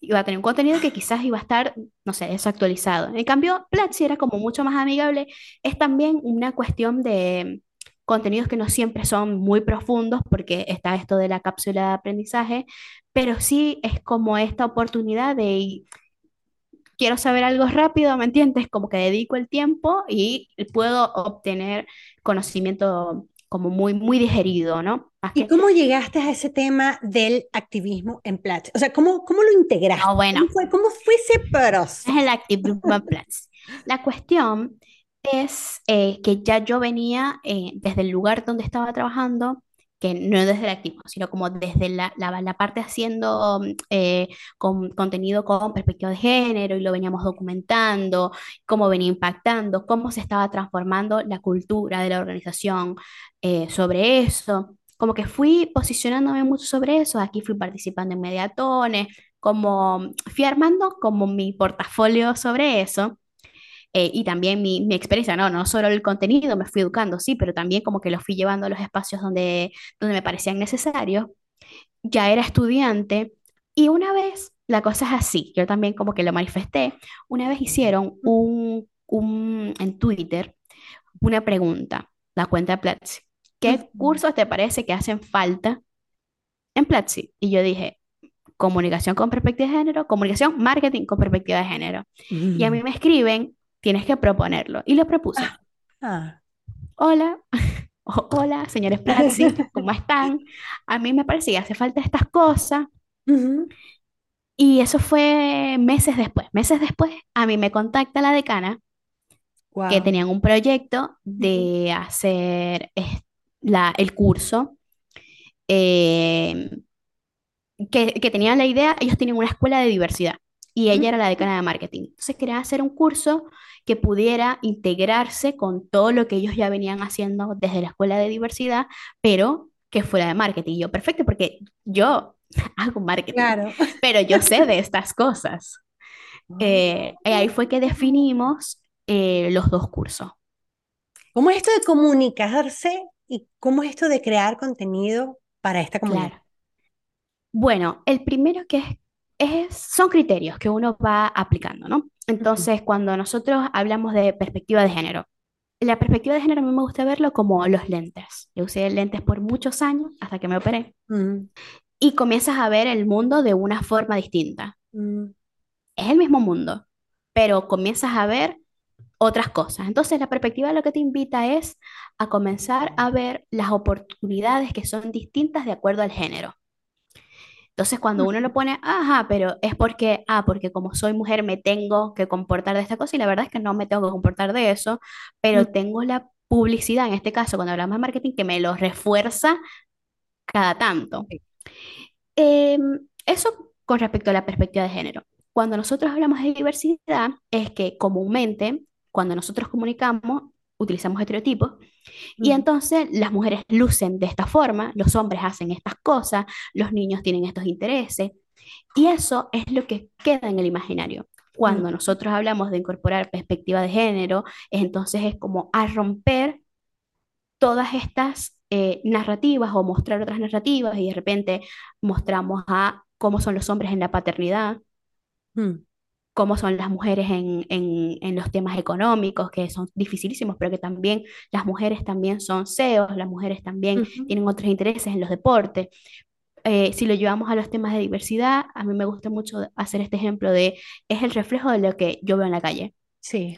iba a tener un contenido que quizás iba a estar, no sé, desactualizado. En cambio, Platzi era como mucho más amigable, es también una cuestión de contenidos que no siempre son muy profundos, porque está esto de la cápsula de aprendizaje, pero sí es como esta oportunidad de quiero saber algo rápido, ¿me entiendes? Como que dedico el tiempo y puedo obtener conocimiento como muy, muy digerido, ¿no? ¿Y cómo llegaste a ese tema del activismo en Platzi? O sea, ¿cómo, cómo lo integraste? Bueno. ¿Cómo fue, cómo fue ese proceso? Es el activismo en Platzi. La cuestión es eh, que ya yo venía eh, desde el lugar donde estaba trabajando, que no desde el activismo, sino como desde la, la, parte haciendo eh, con, contenido con perspectiva de género y lo veníamos documentando, cómo venía impactando, cómo se estaba transformando la cultura de la organización sobre eso. Como que fui posicionándome mucho sobre eso, aquí fui participando en mediatones, como fui armando como mi portafolio sobre eso. Eh, y también mi, mi, experiencia, ¿no? No solo el contenido, me fui educando, sí, pero también como que lo fui llevando a los espacios donde, donde me parecían necesarios. Ya era estudiante y una vez, la cosa es así, yo también como que lo manifesté, una vez hicieron un, un en Twitter una pregunta, la cuenta de Platzi, ¿qué cursos te parece que hacen falta en Platzi? Y yo dije, comunicación con perspectiva de género, comunicación, marketing con perspectiva de género. Y a mí me escriben tienes que proponerlo. Y lo propuse. Ah, ah. Hola, hola, señores Platzi, ¿cómo están? A mí me parece que hace falta estas cosas. Y eso fue meses después. Meses después, a mí me contacta la decana, que tenían un proyecto de hacer la, el curso. Eh, que, que, tenían la idea, ellos tienen una escuela de diversidad y ella era la decana de marketing. Entonces quería hacer un curso que pudiera integrarse con todo lo que ellos ya venían haciendo desde la escuela de diversidad, pero que fuera de marketing. yo, perfecto, porque yo hago marketing, pero yo sé de estas cosas. Eh, y ahí fue que definimos eh, los dos cursos. ¿Cómo es esto de comunicarse y cómo es esto de crear contenido para esta comunidad? Bueno, el primero que es son criterios que uno va aplicando, ¿no? Entonces, cuando nosotros hablamos de perspectiva de género, la perspectiva de género a mí me gusta verlo como los lentes. Yo usé lentes por muchos años hasta que me operé. Mm. Y comienzas a ver el mundo de una forma distinta. Mm. Es el mismo mundo, pero comienzas a ver otras cosas. Entonces, la perspectiva lo que te invita es a comenzar a ver las oportunidades que son distintas de acuerdo al género. Entonces, cuando uno lo pone, ajá, pero es porque, ah, porque como soy mujer me tengo que comportar de esta cosa y la verdad es que no me tengo que comportar de eso, pero tengo la publicidad, en este caso, cuando hablamos de marketing, que me lo refuerza cada tanto. Em, eso con respecto a la perspectiva de género. Cuando nosotros hablamos de diversidad, es que comúnmente, cuando nosotros comunicamos, utilizamos estereotipos y entonces las mujeres lucen de esta forma, los hombres hacen estas cosas, los niños tienen estos intereses. Y eso es lo que queda en el imaginario. Cuando nosotros hablamos de incorporar perspectiva de género, entonces es como a romper todas estas eh, narrativas o mostrar otras narrativas y de repente mostramos a cómo son los hombres en la paternidad, mm cómo son las mujeres en, en, los temas económicos, que son dificilísimos, pero que también las mujeres también son CEOs, las mujeres también tienen otros intereses en los deportes. Eh, si lo llevamos a los temas de diversidad, a mí me gusta mucho hacer este ejemplo de, es el reflejo de lo que yo veo en la calle. Sí.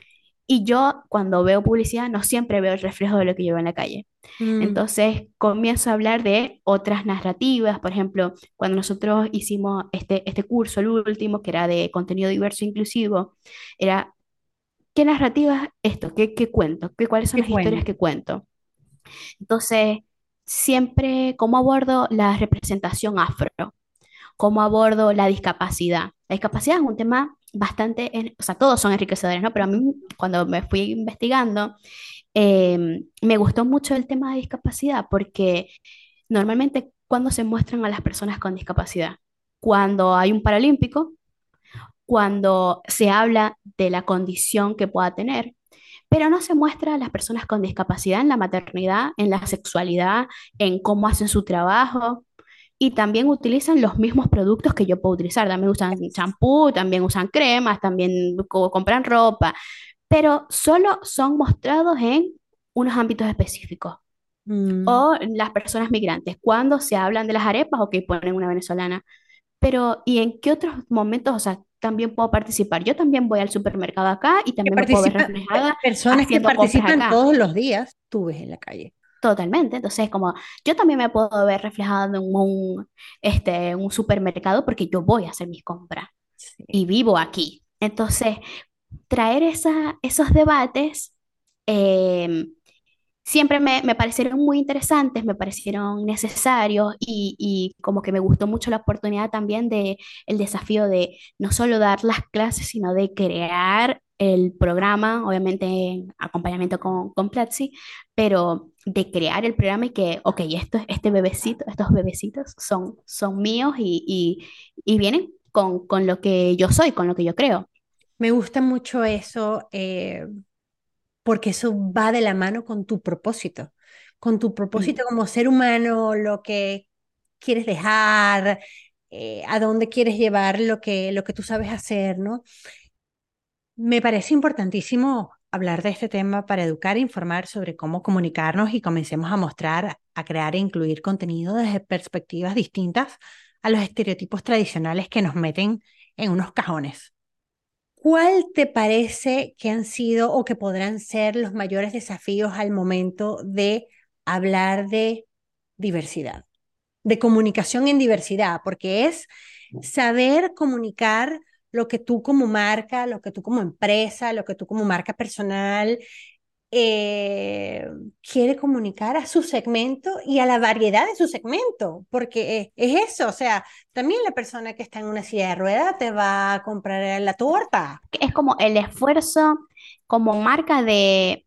Y yo cuando veo publicidad no siempre veo el reflejo de lo que yo veo en la calle. Mm. Entonces comienzo a hablar de otras narrativas. Por ejemplo, cuando nosotros hicimos este, este curso, el último, que era de contenido diverso e inclusivo, era, ¿qué narrativa es esto? ¿Qué, qué cuento? ¿Qué, ¿Cuáles son las historias que cuento? Entonces, siempre, ¿cómo abordo la representación afro? ¿Cómo abordo la discapacidad? La discapacidad es un tema bastante, o sea, todos son enriquecedores, ¿no? Pero a mí cuando me fui investigando, em, me gustó mucho el tema de discapacidad porque normalmente cuando se muestran a las personas con discapacidad, cuando hay un paralímpico, cuando se habla de la condición que pueda tener, pero no se muestra a las personas con discapacidad en la maternidad, en la sexualidad, en cómo hacen su trabajo, y también utilizan los mismos productos que yo puedo utilizar. También usan champú, también usan cremas, también compran ropa, pero solo son mostrados en unos ámbitos específicos. Mm. O las personas migrantes, cuando se hablan de las arepas, o que ponen una venezolana. Pero, ¿y en qué otros momentos, o sea, también puedo participar? Yo también voy al supermercado acá y también me puedo ver reflejada. Personas que participan todos los días, tú ves en la calle. Totalmente. Entonces, como yo también me puedo ver reflejado en un, este, un supermercado porque yo voy a hacer mis compras y vivo aquí. Entonces, traer esa, esos debates em, siempre me, me, parecieron muy interesantes, me parecieron necesarios y, y, como que me gustó mucho la oportunidad también de el desafío de no solo dar las clases, sino de crear el programa, obviamente en acompañamiento con, con Platzi, pero de crear el programa y que, ok, esto, este bebecito, estos bebecitos son, son míos y, y, y vienen con, con, lo que yo soy, con lo que yo creo. Me gusta mucho eso, eh, porque eso va de la mano con tu propósito, con tu propósito mm. como ser humano, lo que quieres dejar, eh, a dónde quieres llevar lo que, lo que tú sabes hacer, ¿no? Me parece importantísimo hablar de este tema para educar e informar sobre cómo comunicarnos y comencemos a mostrar, a crear e incluir contenido desde perspectivas distintas a los estereotipos tradicionales que nos meten en unos cajones. ¿Cuál te parece que han sido o que podrán ser los mayores desafíos al momento de hablar de diversidad, de comunicación en diversidad? Porque es saber comunicar lo que tú como marca, lo que tú como empresa, lo que tú como marca personal eh, quiere comunicar a su segmento y a la variedad de su segmento, porque es, eso, o sea, también la persona que está en una silla de ruedas te va a comprar la torta. Es como el esfuerzo como marca de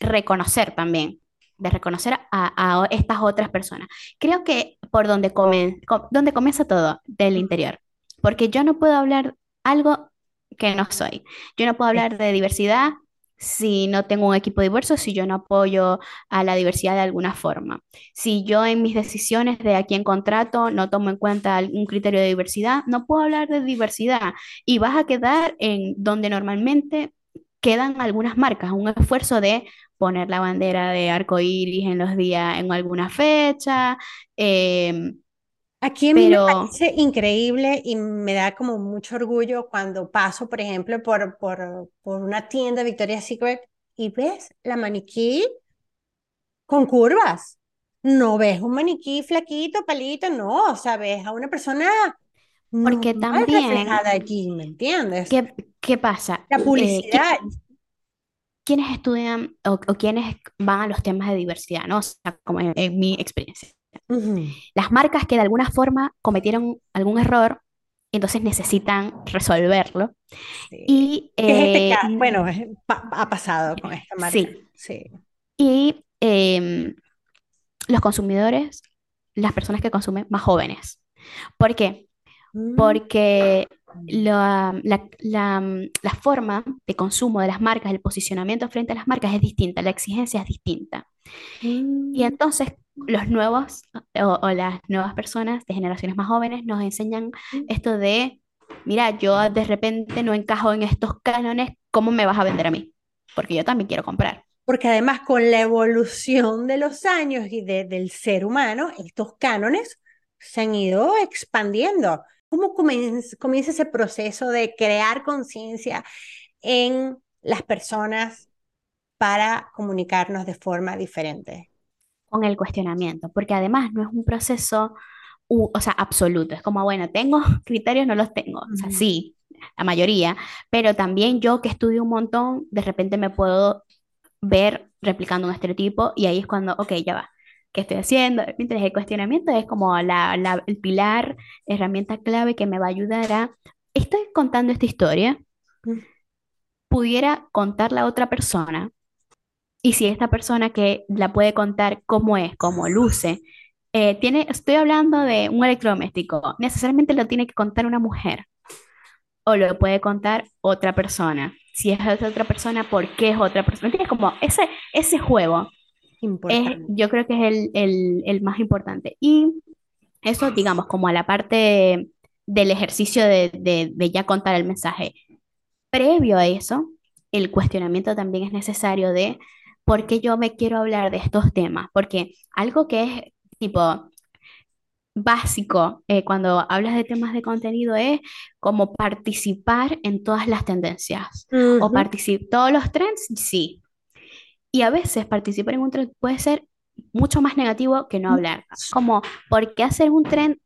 reconocer también, de reconocer a, a estas otras personas. Creo que por donde, come, donde comienza todo, del interior porque yo no puedo hablar algo que no soy. Yo no puedo hablar de diversidad si no tengo un equipo diverso, si yo no apoyo a la diversidad de alguna forma. Si yo en mis decisiones de a quién contrato no tomo en cuenta un criterio de diversidad, no puedo hablar de diversidad y vas a quedar en donde normalmente quedan algunas marcas, un esfuerzo de poner la bandera de arco iris en los días, en alguna fecha, eh, Aquí me parece increíble y me da como mucho orgullo cuando paso, por ejemplo, por, por, por una tienda Victoria's Secret y ves la maniquí con curvas. No ves un maniquí flaquito, palito, no, o sea, ves a una persona porque también allí, ¿me entiendes? ¿Qué, qué pasa? La eh, publicidad. ¿Quiénes estudian o, o, quiénes van a los temas de diversidad, no? O sea, como en mi experiencia las marcas que de alguna forma cometieron algún error, entonces necesitan resolverlo. Y, este eh, bueno, ha pasado con esta marca. Sí. Y em, los consumidores, las personas que consumen más jóvenes. ¿Por qué? Mm. Porque la, la, la, forma de consumo de las marcas, el posicionamiento frente a las marcas es distinta, la exigencia es distinta. Y mm. entonces los nuevos o, las nuevas personas de generaciones más jóvenes nos enseñan esto de, mira, yo de repente no encajo en estos cánones, ¿cómo me vas a vender a mí? Porque yo también quiero comprar. Porque además con la evolución de los años y del ser humano, estos cánones se han ido expandiendo. ¿Cómo comienza, comienza ese proceso de crear conciencia en las personas para comunicarnos de forma diferente? Con el cuestionamiento, porque además no es un proceso, o sea, absoluto. Es como, bueno, tengo criterios, no los tengo. O sea, sí, la mayoría, pero también yo que estudio un montón, de repente me puedo ver replicando un estereotipo y ahí es cuando, ok, ya va. ¿Qué estoy haciendo? Mientras el cuestionamiento es como la, la, el pilar, herramienta clave que me va a ayudar a, estoy contando esta historia, pudiera contarla a otra persona y si esta persona que la puede contar cómo es, cómo luce, eh, tiene, estoy hablando de un electrodoméstico, necesariamente lo tiene que contar una mujer o lo puede contar otra persona. Si es otra persona, ¿por qué es otra persona? Tienes como ese, ese juego. Es, yo creo que es el, el, el, más importante. Y eso, digamos, como a la parte del ejercicio de, de, de ya contar el mensaje. Previo a eso, el cuestionamiento también es necesario de ¿por qué yo me quiero hablar de estos temas? Porque algo que es tipo básico eh, cuando hablas de temas de contenido es como participar en todas las tendencias o participar todos los trends, sí. Y a veces participar en un tren puede ser mucho más negativo que no hablar. Como, ¿por qué hacer un tren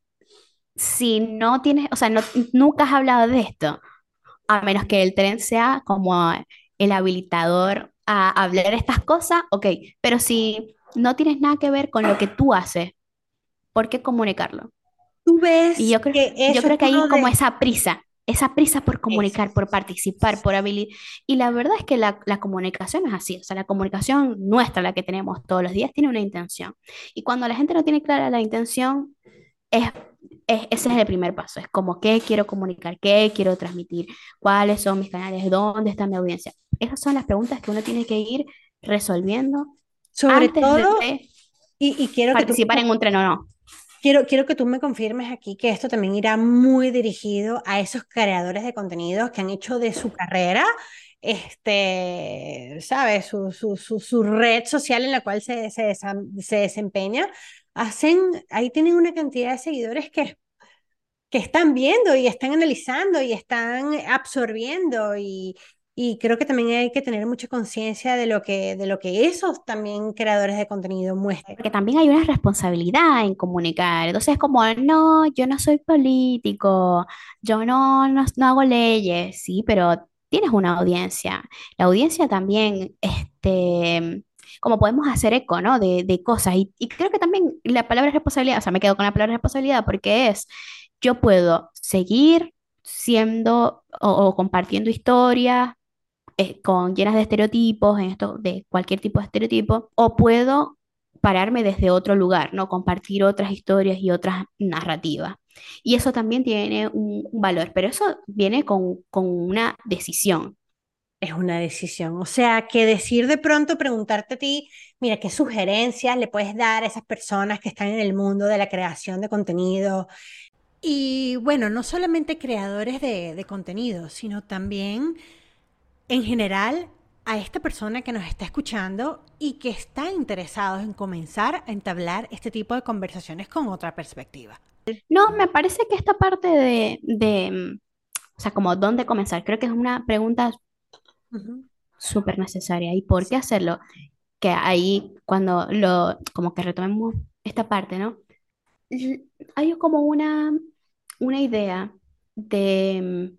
si no tienes, o sea, no, nunca has hablado de esto? A menos que el tren sea como el habilitador a hablar estas cosas, ok, pero si no tienes nada que ver con lo que tú haces, ¿por qué comunicarlo? Tú ves y yo creo que, yo creo que hay como esa prisa, esa prisa por comunicar, por participar, por habilidad. Y la verdad es que la, la, comunicación es así, o sea, la comunicación nuestra, la que tenemos todos los días, tiene una intención. Y cuando la gente no tiene clara la intención, es, es, ese es el primer paso, es como qué quiero comunicar, qué quiero transmitir, cuáles son mis canales, dónde está mi audiencia. Esas son las preguntas que uno tiene que ir resolviendo. Sobre todo, y, y, quiero participar en un tren o no. Quiero, quiero que tú me confirmes aquí que esto también irá muy dirigido a esos creadores de contenidos que han hecho de su carrera, este, ¿sabes? Su, su, su, su red social en la cual se, se, se desempeña. Hacen, ahí tienen una cantidad de seguidores que que están viendo y están analizando y están absorbiendo y, y creo que también hay que tener mucha conciencia de lo que, de lo que esos también creadores de contenido muestran. Porque también hay una responsabilidad en comunicar. Entonces es como, no, yo no soy político, yo no, no, no hago leyes, sí, pero tienes una audiencia. La audiencia también, este, como podemos hacer eco, ¿no? De, de cosas. Y, y, creo que también la palabra responsabilidad, o sea, me quedo con la palabra responsabilidad porque es, yo puedo seguir siendo o, o compartiendo historias, eh, con llenas de estereotipos, en esto de cualquier tipo de estereotipo, o puedo pararme desde otro lugar, ¿no? Compartir otras historias y otras narrativas. Y eso también tiene un, valor, pero eso viene con, con una decisión. Es una decisión. O sea, que decir de pronto, preguntarte a ti, mira, qué sugerencias le puedes dar a esas personas que están en el mundo de la creación de contenido. Y bueno, no solamente creadores de, de contenido, sino también en general a esta persona que nos está escuchando y que está interesado en comenzar a entablar este tipo de conversaciones con otra perspectiva? No, me parece que esta parte de, de o sea, como dónde comenzar, creo que es una pregunta súper necesaria. ¿Y por qué hacerlo? Que ahí, cuando lo, como que retomemos esta parte, ¿no? Hay como una, una idea de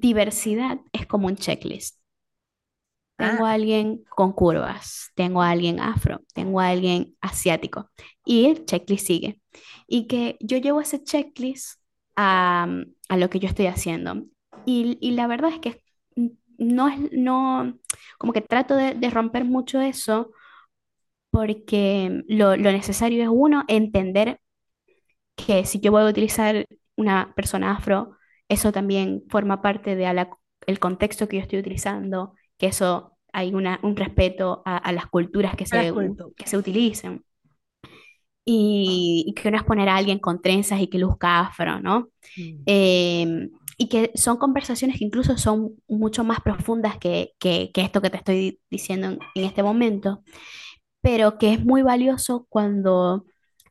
diversidad es como un checklist. Tengo a ah. alguien con curvas, tengo a alguien afro, tengo a alguien asiático y el checklist sigue. Y que yo llevo ese checklist a, a lo que yo estoy haciendo. Y, y, la verdad es que no es, no, como que trato de, de romper mucho eso porque lo, lo, necesario es uno, entender que si yo voy a utilizar una persona afro, eso también forma parte del el contexto que yo estoy utilizando, que eso hay una, un respeto a, las culturas que se, que se utilizan. Y, que no es poner a alguien con trenzas y que luzca afro, ¿no? Mm. Em, y que son conversaciones que incluso son mucho más profundas que, que, que esto que te estoy diciendo en, en, este momento, pero que es muy valioso cuando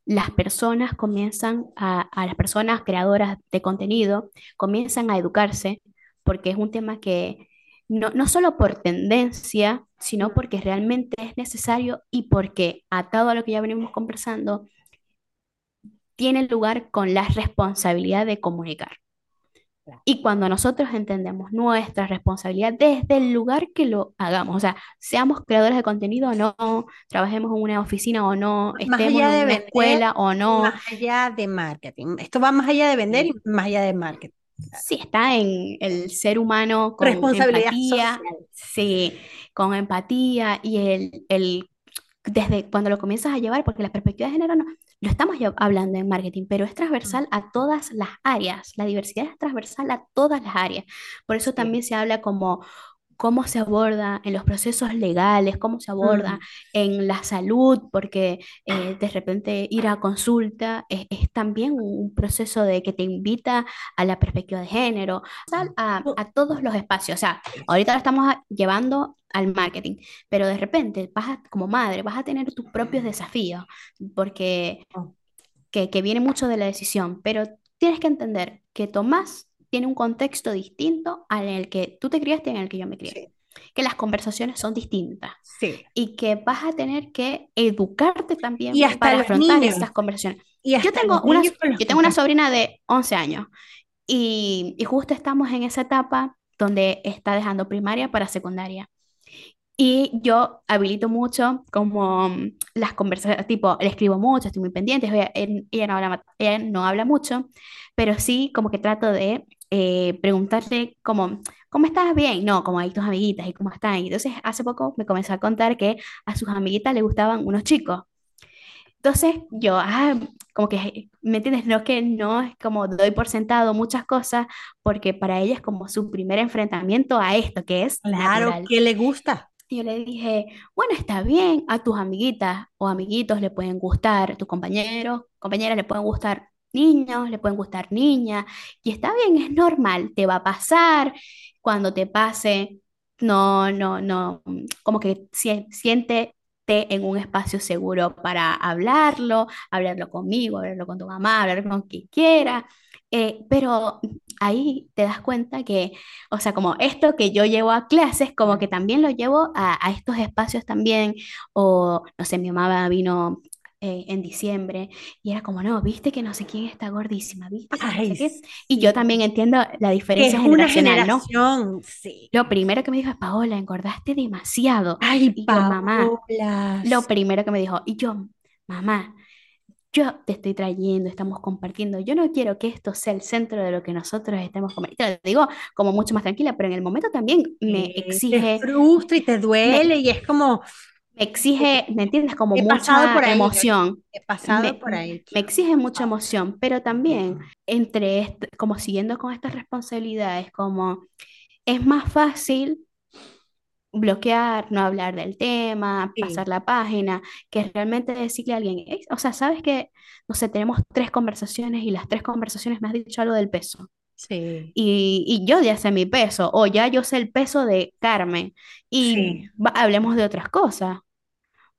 las personas comienzan a, las personas creadoras de contenido, comienzan a educarse, porque es un tema que no, no solo por tendencia, sino porque realmente es necesario y porque, atado a lo que ya venimos conversando, tiene lugar con la responsabilidad de comunicar. Y cuando nosotros entendemos nuestra responsabilidad desde el lugar que lo hagamos, o sea, seamos creadores de contenido o no, trabajemos en una oficina o no, estemos en una escuela o no. Más allá de marketing. Esto va más allá de vender y más allá de marketing. Sí, está en el ser humano con responsabilidad empatía, sí, con empatía y el, el desde cuando lo comienzas a llevar, porque la perspectiva de género no, lo estamos hablando en marketing, pero es transversal a todas las áreas. La diversidad es transversal a todas las áreas. Por eso también se habla como cómo se aborda en los procesos legales, cómo se aborda en la salud, porque eh, de repente ir a consulta es, también un proceso de que te invita a la perspectiva de género, a, a todos los espacios. O sea, ahorita lo estamos llevando al marketing, pero de repente vas como madre vas a tener tus propios desafíos, porque oh. que, que viene mucho de la decisión, pero tienes que entender que Tomás tiene un contexto distinto al en el que tú te criaste y en el que yo me crié. que las conversaciones son distintas Sí. y que vas a tener que educarte también Y hasta para afrontar niños. esas conversaciones. Y Yo tengo una, yo tengo una sobrina de 11 años y, y justo estamos en esa etapa donde está dejando primaria para secundaria. Y yo habilito mucho como mm, las conversaciones, tipo, le escribo mucho, estoy muy pendiente, ella, ella no habla, ella no habla mucho, pero sí como que trato de eh, preguntarle como, ¿cómo estás? Bien, no, como hay tus amiguitas y cómo están. Y entonces hace poco me comenzó a contar que a sus amiguitas le gustaban unos chicos. Entonces yo, ah, como que, ¿me entiendes? No que no es como doy por sentado muchas cosas, porque para ella es como su primer enfrentamiento a esto, que es Claro, natural. que le gusta. Y yo le dije, bueno, está bien, a tus amiguitas o amiguitos le pueden gustar, tus compañeros, compañeras le pueden gustar niños, le pueden gustar niñas, y está bien, es normal, te va a pasar, cuando te pase, no, no, no, como que si- siéntete en un espacio seguro para hablarlo, hablarlo conmigo, hablarlo con tu mamá, hablarlo con quien quiera, eh, pero ahí te das cuenta que o sea, como esto que yo llevo a clases, como que también lo llevo a, a estos espacios también. O, no sé, mi mamá vino eh, en diciembre y era como, no, viste que no sé quién está gordísima, viste que no sé Ay, qué. Y yo sí. también entiendo la diferencia es una generacional, ¿no? generación, sí. Lo primero que me dijo es, Paola, engordaste demasiado. Ay, Y yo, mamá, Paola, lo sí. primero que me dijo, y yo, mamá, yo te estoy trayendo, estamos compartiendo. Yo no quiero que esto sea el centro de lo que nosotros estemos compartiendo. Te lo digo como mucho más tranquila, pero en el momento también me Eh, te exige, frustra y te me, duele y es como, me exige, ¿me entiendes? Como he mucha por ahí, yo emoción. he pasado Me, por ahí. me exige mucha emoción, pero también entre, este- como siguiendo con estas responsabilidades, como es más fácil bloquear, no hablar del tema, Sí, pasar la página, que realmente decirle a alguien, "Ey, o sea, sabes que, no sé, tenemos tres conversaciones y las tres conversaciones me has dicho algo del peso. Sí, Y, y yo ya sé mi peso, o ya yo sé el peso de Carmen, y sí. hablemos de otras cosas.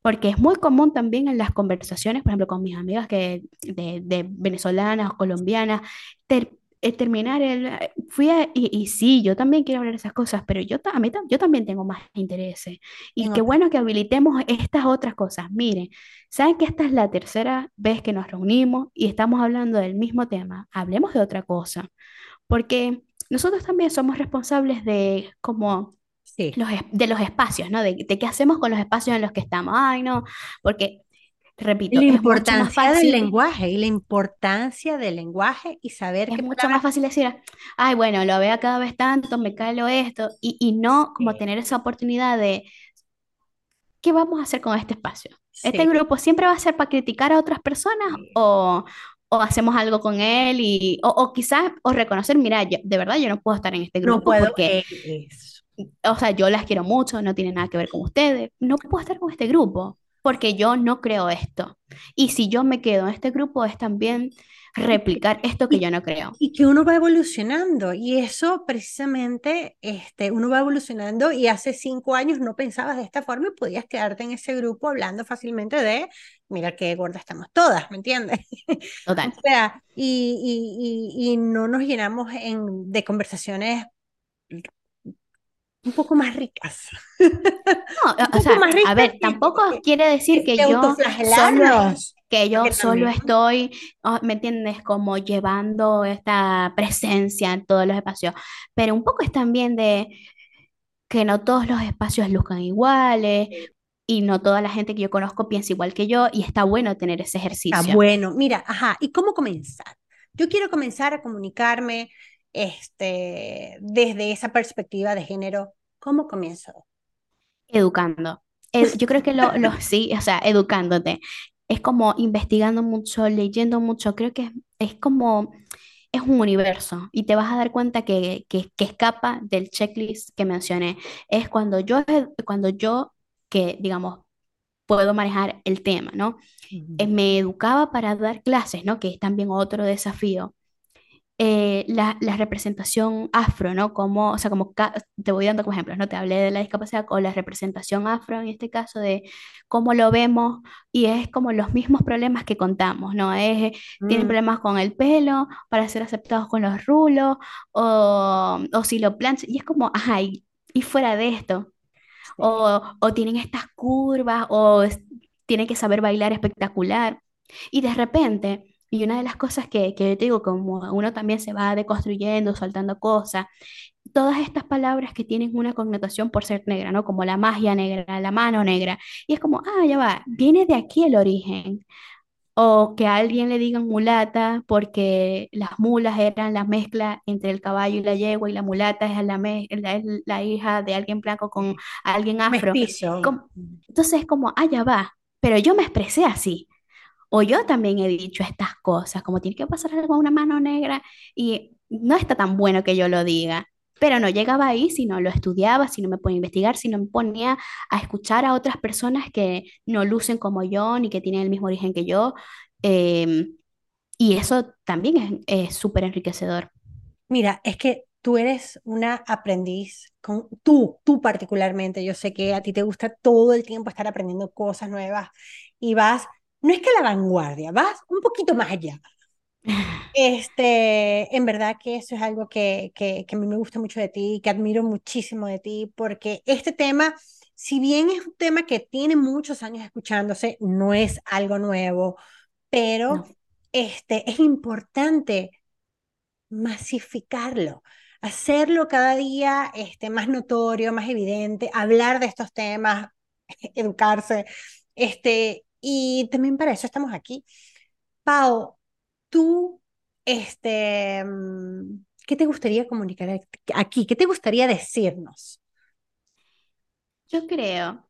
Porque es muy común también en las conversaciones, por ejemplo, con mis amigas que, de, de venezolanas o colombianas, ter- eh, terminar el... eh, Fui a- y, y sí, yo también quiero hablar de esas cosas, pero yo, a mí, yo también tengo más intereses. Y En qué bueno que habilitemos estas otras cosas. Miren, ¿saben que esta es la tercera vez que nos reunimos y estamos hablando del mismo tema? Hablemos de otra cosa, porque nosotros también somos responsables de como Sí. los, es- de los espacios, ¿no? De, de qué hacemos con los espacios en los que estamos. Ay, no, porque, repito, La es mucho más importancia del lenguaje y la importancia del lenguaje y saber es qué mucho palabras más fácil decir, ay, bueno, lo veo cada vez tanto, me calo esto, y, y no como Sí, tener esa oportunidad de, ¿qué vamos a hacer con este espacio? ¿Este sí, grupo siempre va a ser para criticar a otras personas o, o hacemos algo con él y, o, o quizás, o reconocer, mira, yo- de verdad yo no puedo estar en este No grupo puedo, porque o sea, yo las quiero mucho, no tiene nada que ver con ustedes. No puedo estar con este grupo porque yo no creo esto. Y si yo me quedo en este grupo es también replicar esto que Y, yo no creo. y que uno va evolucionando y eso precisamente, este, uno va evolucionando y hace cinco años no pensabas de esta forma y podías quedarte en ese grupo hablando fácilmente de, mira qué gorda estamos todas, ¿me entiendes? O Total. sea, y, y, no nos llenamos en, de conversaciones un poco más ricas, No, o sea, más a ver, tampoco que, quiere decir que, yo que yo solo estoy, oh, ¿me entiendes? Como llevando esta presencia en todos los espacios, pero un poco es también de que no todos los espacios luzcan iguales y no toda la gente que yo conozco piensa igual que yo y está bueno tener ese Está ejercicio. bueno. Mira, ajá, ¿y cómo comenzar? Yo quiero comenzar a comunicarme este, desde esa perspectiva de género. ¿Cómo comienzo? Educando. Ed- yo creo que lo, lo sí, o sea, educándote. Es como investigando mucho, leyendo mucho. Creo que es, es como, es un universo y te vas a dar cuenta que, que, que escapa del checklist que mencioné. Es cuando yo, cuando yo, que digamos, puedo manejar el tema, ¿no? Eh, me educaba para dar clases, ¿no? Que es también otro desafío. Eh, la, la representación afro, ¿no? Como, o sea, como te voy dando como ejemplos, ¿no? Te hablé de la discapacidad con la representación afro en este caso, de cómo lo vemos y es como los mismos problemas que contamos, ¿no? Es, eh, tienen Mm, problemas con el pelo para ser aceptados con los rulos o, o si lo planchan, y es como, ajá, y fuera de esto. O, o tienen estas curvas, o tienen que saber bailar espectacular. Y de repente, y una de las cosas que, que yo te digo, como uno también se va deconstruyendo, soltando cosas, todas estas palabras que tienen una connotación por ser negra, ¿no? Como la magia negra, la mano negra. Y es como, ah, ya va, viene de aquí el origen. O que a alguien le digan mulata porque las mulas eran la mezcla entre el caballo y la yegua y la mulata es la, es la hija de alguien blanco con alguien afro. entonces es como, ah, ya va, pero yo me expresé así. O yo también he dicho estas cosas, como tiene que pasar algo a una mano negra y no está tan bueno que yo lo diga. Pero no llegaba ahí si no lo estudiaba, si no me ponía a investigar, si no me ponía a escuchar a otras personas que no lucen como yo ni que tienen el mismo origen que yo. Em, y eso también es súper enriquecedor. Mira, es que tú eres una aprendiz, con, tú, tú particularmente, yo sé que a ti te gusta todo el tiempo estar aprendiendo cosas nuevas y vas, no es que a la vanguardia, vas un poquito más allá. Este, en verdad que eso es algo que, que, que a mí me gusta mucho de ti, que admiro muchísimo de ti, porque este tema, si bien es un tema que tiene muchos años escuchándose, no es algo nuevo, pero este, es importante masificarlo, hacerlo cada día este, más notorio, más evidente, hablar de estos temas, educarse, este, y también para eso estamos aquí. Pau, tú, este, mm, ¿qué te gustaría comunicar aquí? ¿Qué te gustaría decirnos? Yo creo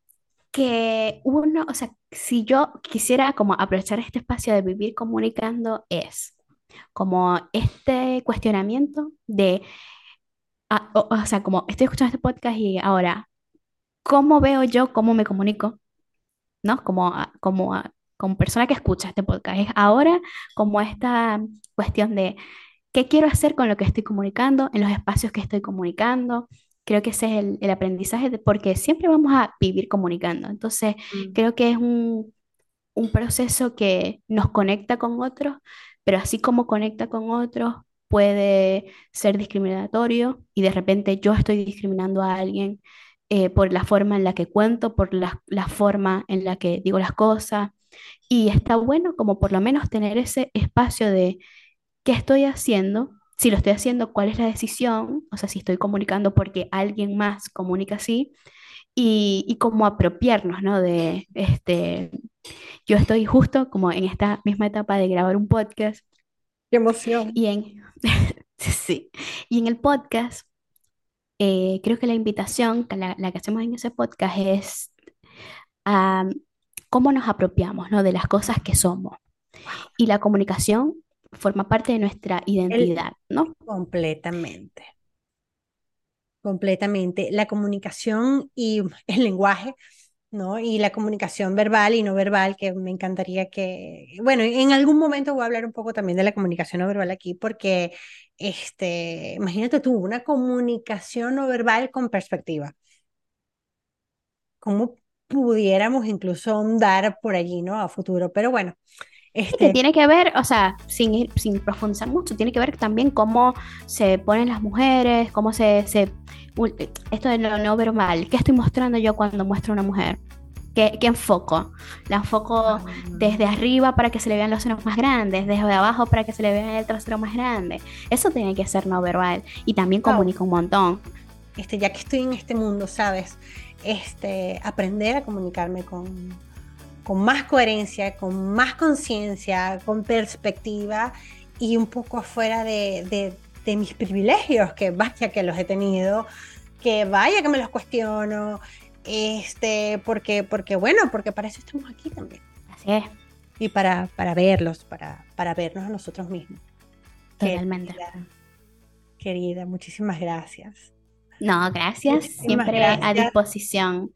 que uno, o sea, si yo quisiera como aprovechar este espacio de vivir comunicando es como este cuestionamiento de, ah, o, sea, como estoy escuchando este podcast y ahora, ¿cómo veo yo cómo me comunico? ¿No? Como, como como persona que escucha este podcast, es ahora como esta cuestión de qué quiero hacer con lo que estoy comunicando, en los espacios que estoy comunicando. Creo que ese es el, aprendizaje, de, porque siempre vamos a vivir comunicando. Entonces, mm. creo que es un, un proceso que nos conecta con otros, pero así como conecta con otros, puede ser discriminatorio y de repente yo estoy discriminando a alguien eh, por la forma en la que cuento, por la, la, forma en la que digo las cosas. Y está bueno como por lo menos tener ese espacio de qué estoy haciendo, si lo estoy haciendo, cuál es la decisión, o sea, si estoy comunicando porque alguien más comunica así, y, y como apropiarnos, ¿no? De, este, yo estoy justo como en esta misma etapa de grabar un podcast. ¡Qué emoción! Y en, sí, y en el podcast, eh, creo que la invitación, la, la, que hacemos en ese podcast es a cómo nos apropiamos ¿no? de las cosas que somos. Y la comunicación forma parte de nuestra identidad, ¿no? Completamente. Completamente. La comunicación y el lenguaje, ¿no? Y la comunicación verbal y no verbal, que me encantaría que, bueno, en algún momento voy a hablar un poco también de la comunicación no verbal aquí, porque, este, imagínate tú, una comunicación no verbal con perspectiva. ¿Cómo pudiéramos incluso andar por allí, ¿no? A futuro, pero bueno. Este... tiene que ver, o sea, sin, sin profundizar mucho, tiene que ver también cómo se ponen las mujeres, cómo se, se esto de lo no verbal, ¿qué estoy mostrando yo cuando muestro a una mujer? ¿Qué, ¿Qué, enfoco? ¿La enfoco ah. desde arriba para que se le vean los senos más grandes? ¿Desde abajo para que se le vea el trasero más grande? Eso tiene que ser no verbal y también comunica un montón. Este, ya que estoy en este mundo, ¿sabes? este, aprender a comunicarme con, con más coherencia, con más conciencia, con perspectiva y un poco afuera de, de, mis privilegios, que vaya que los he tenido, que vaya que me los cuestiono, este, porque, porque bueno, porque para eso estamos aquí también. Así es. Y para, para verlos, para, para vernos a nosotros mismos. Totalmente. querida muchísimas gracias. No, gracias. Siempre a disposición.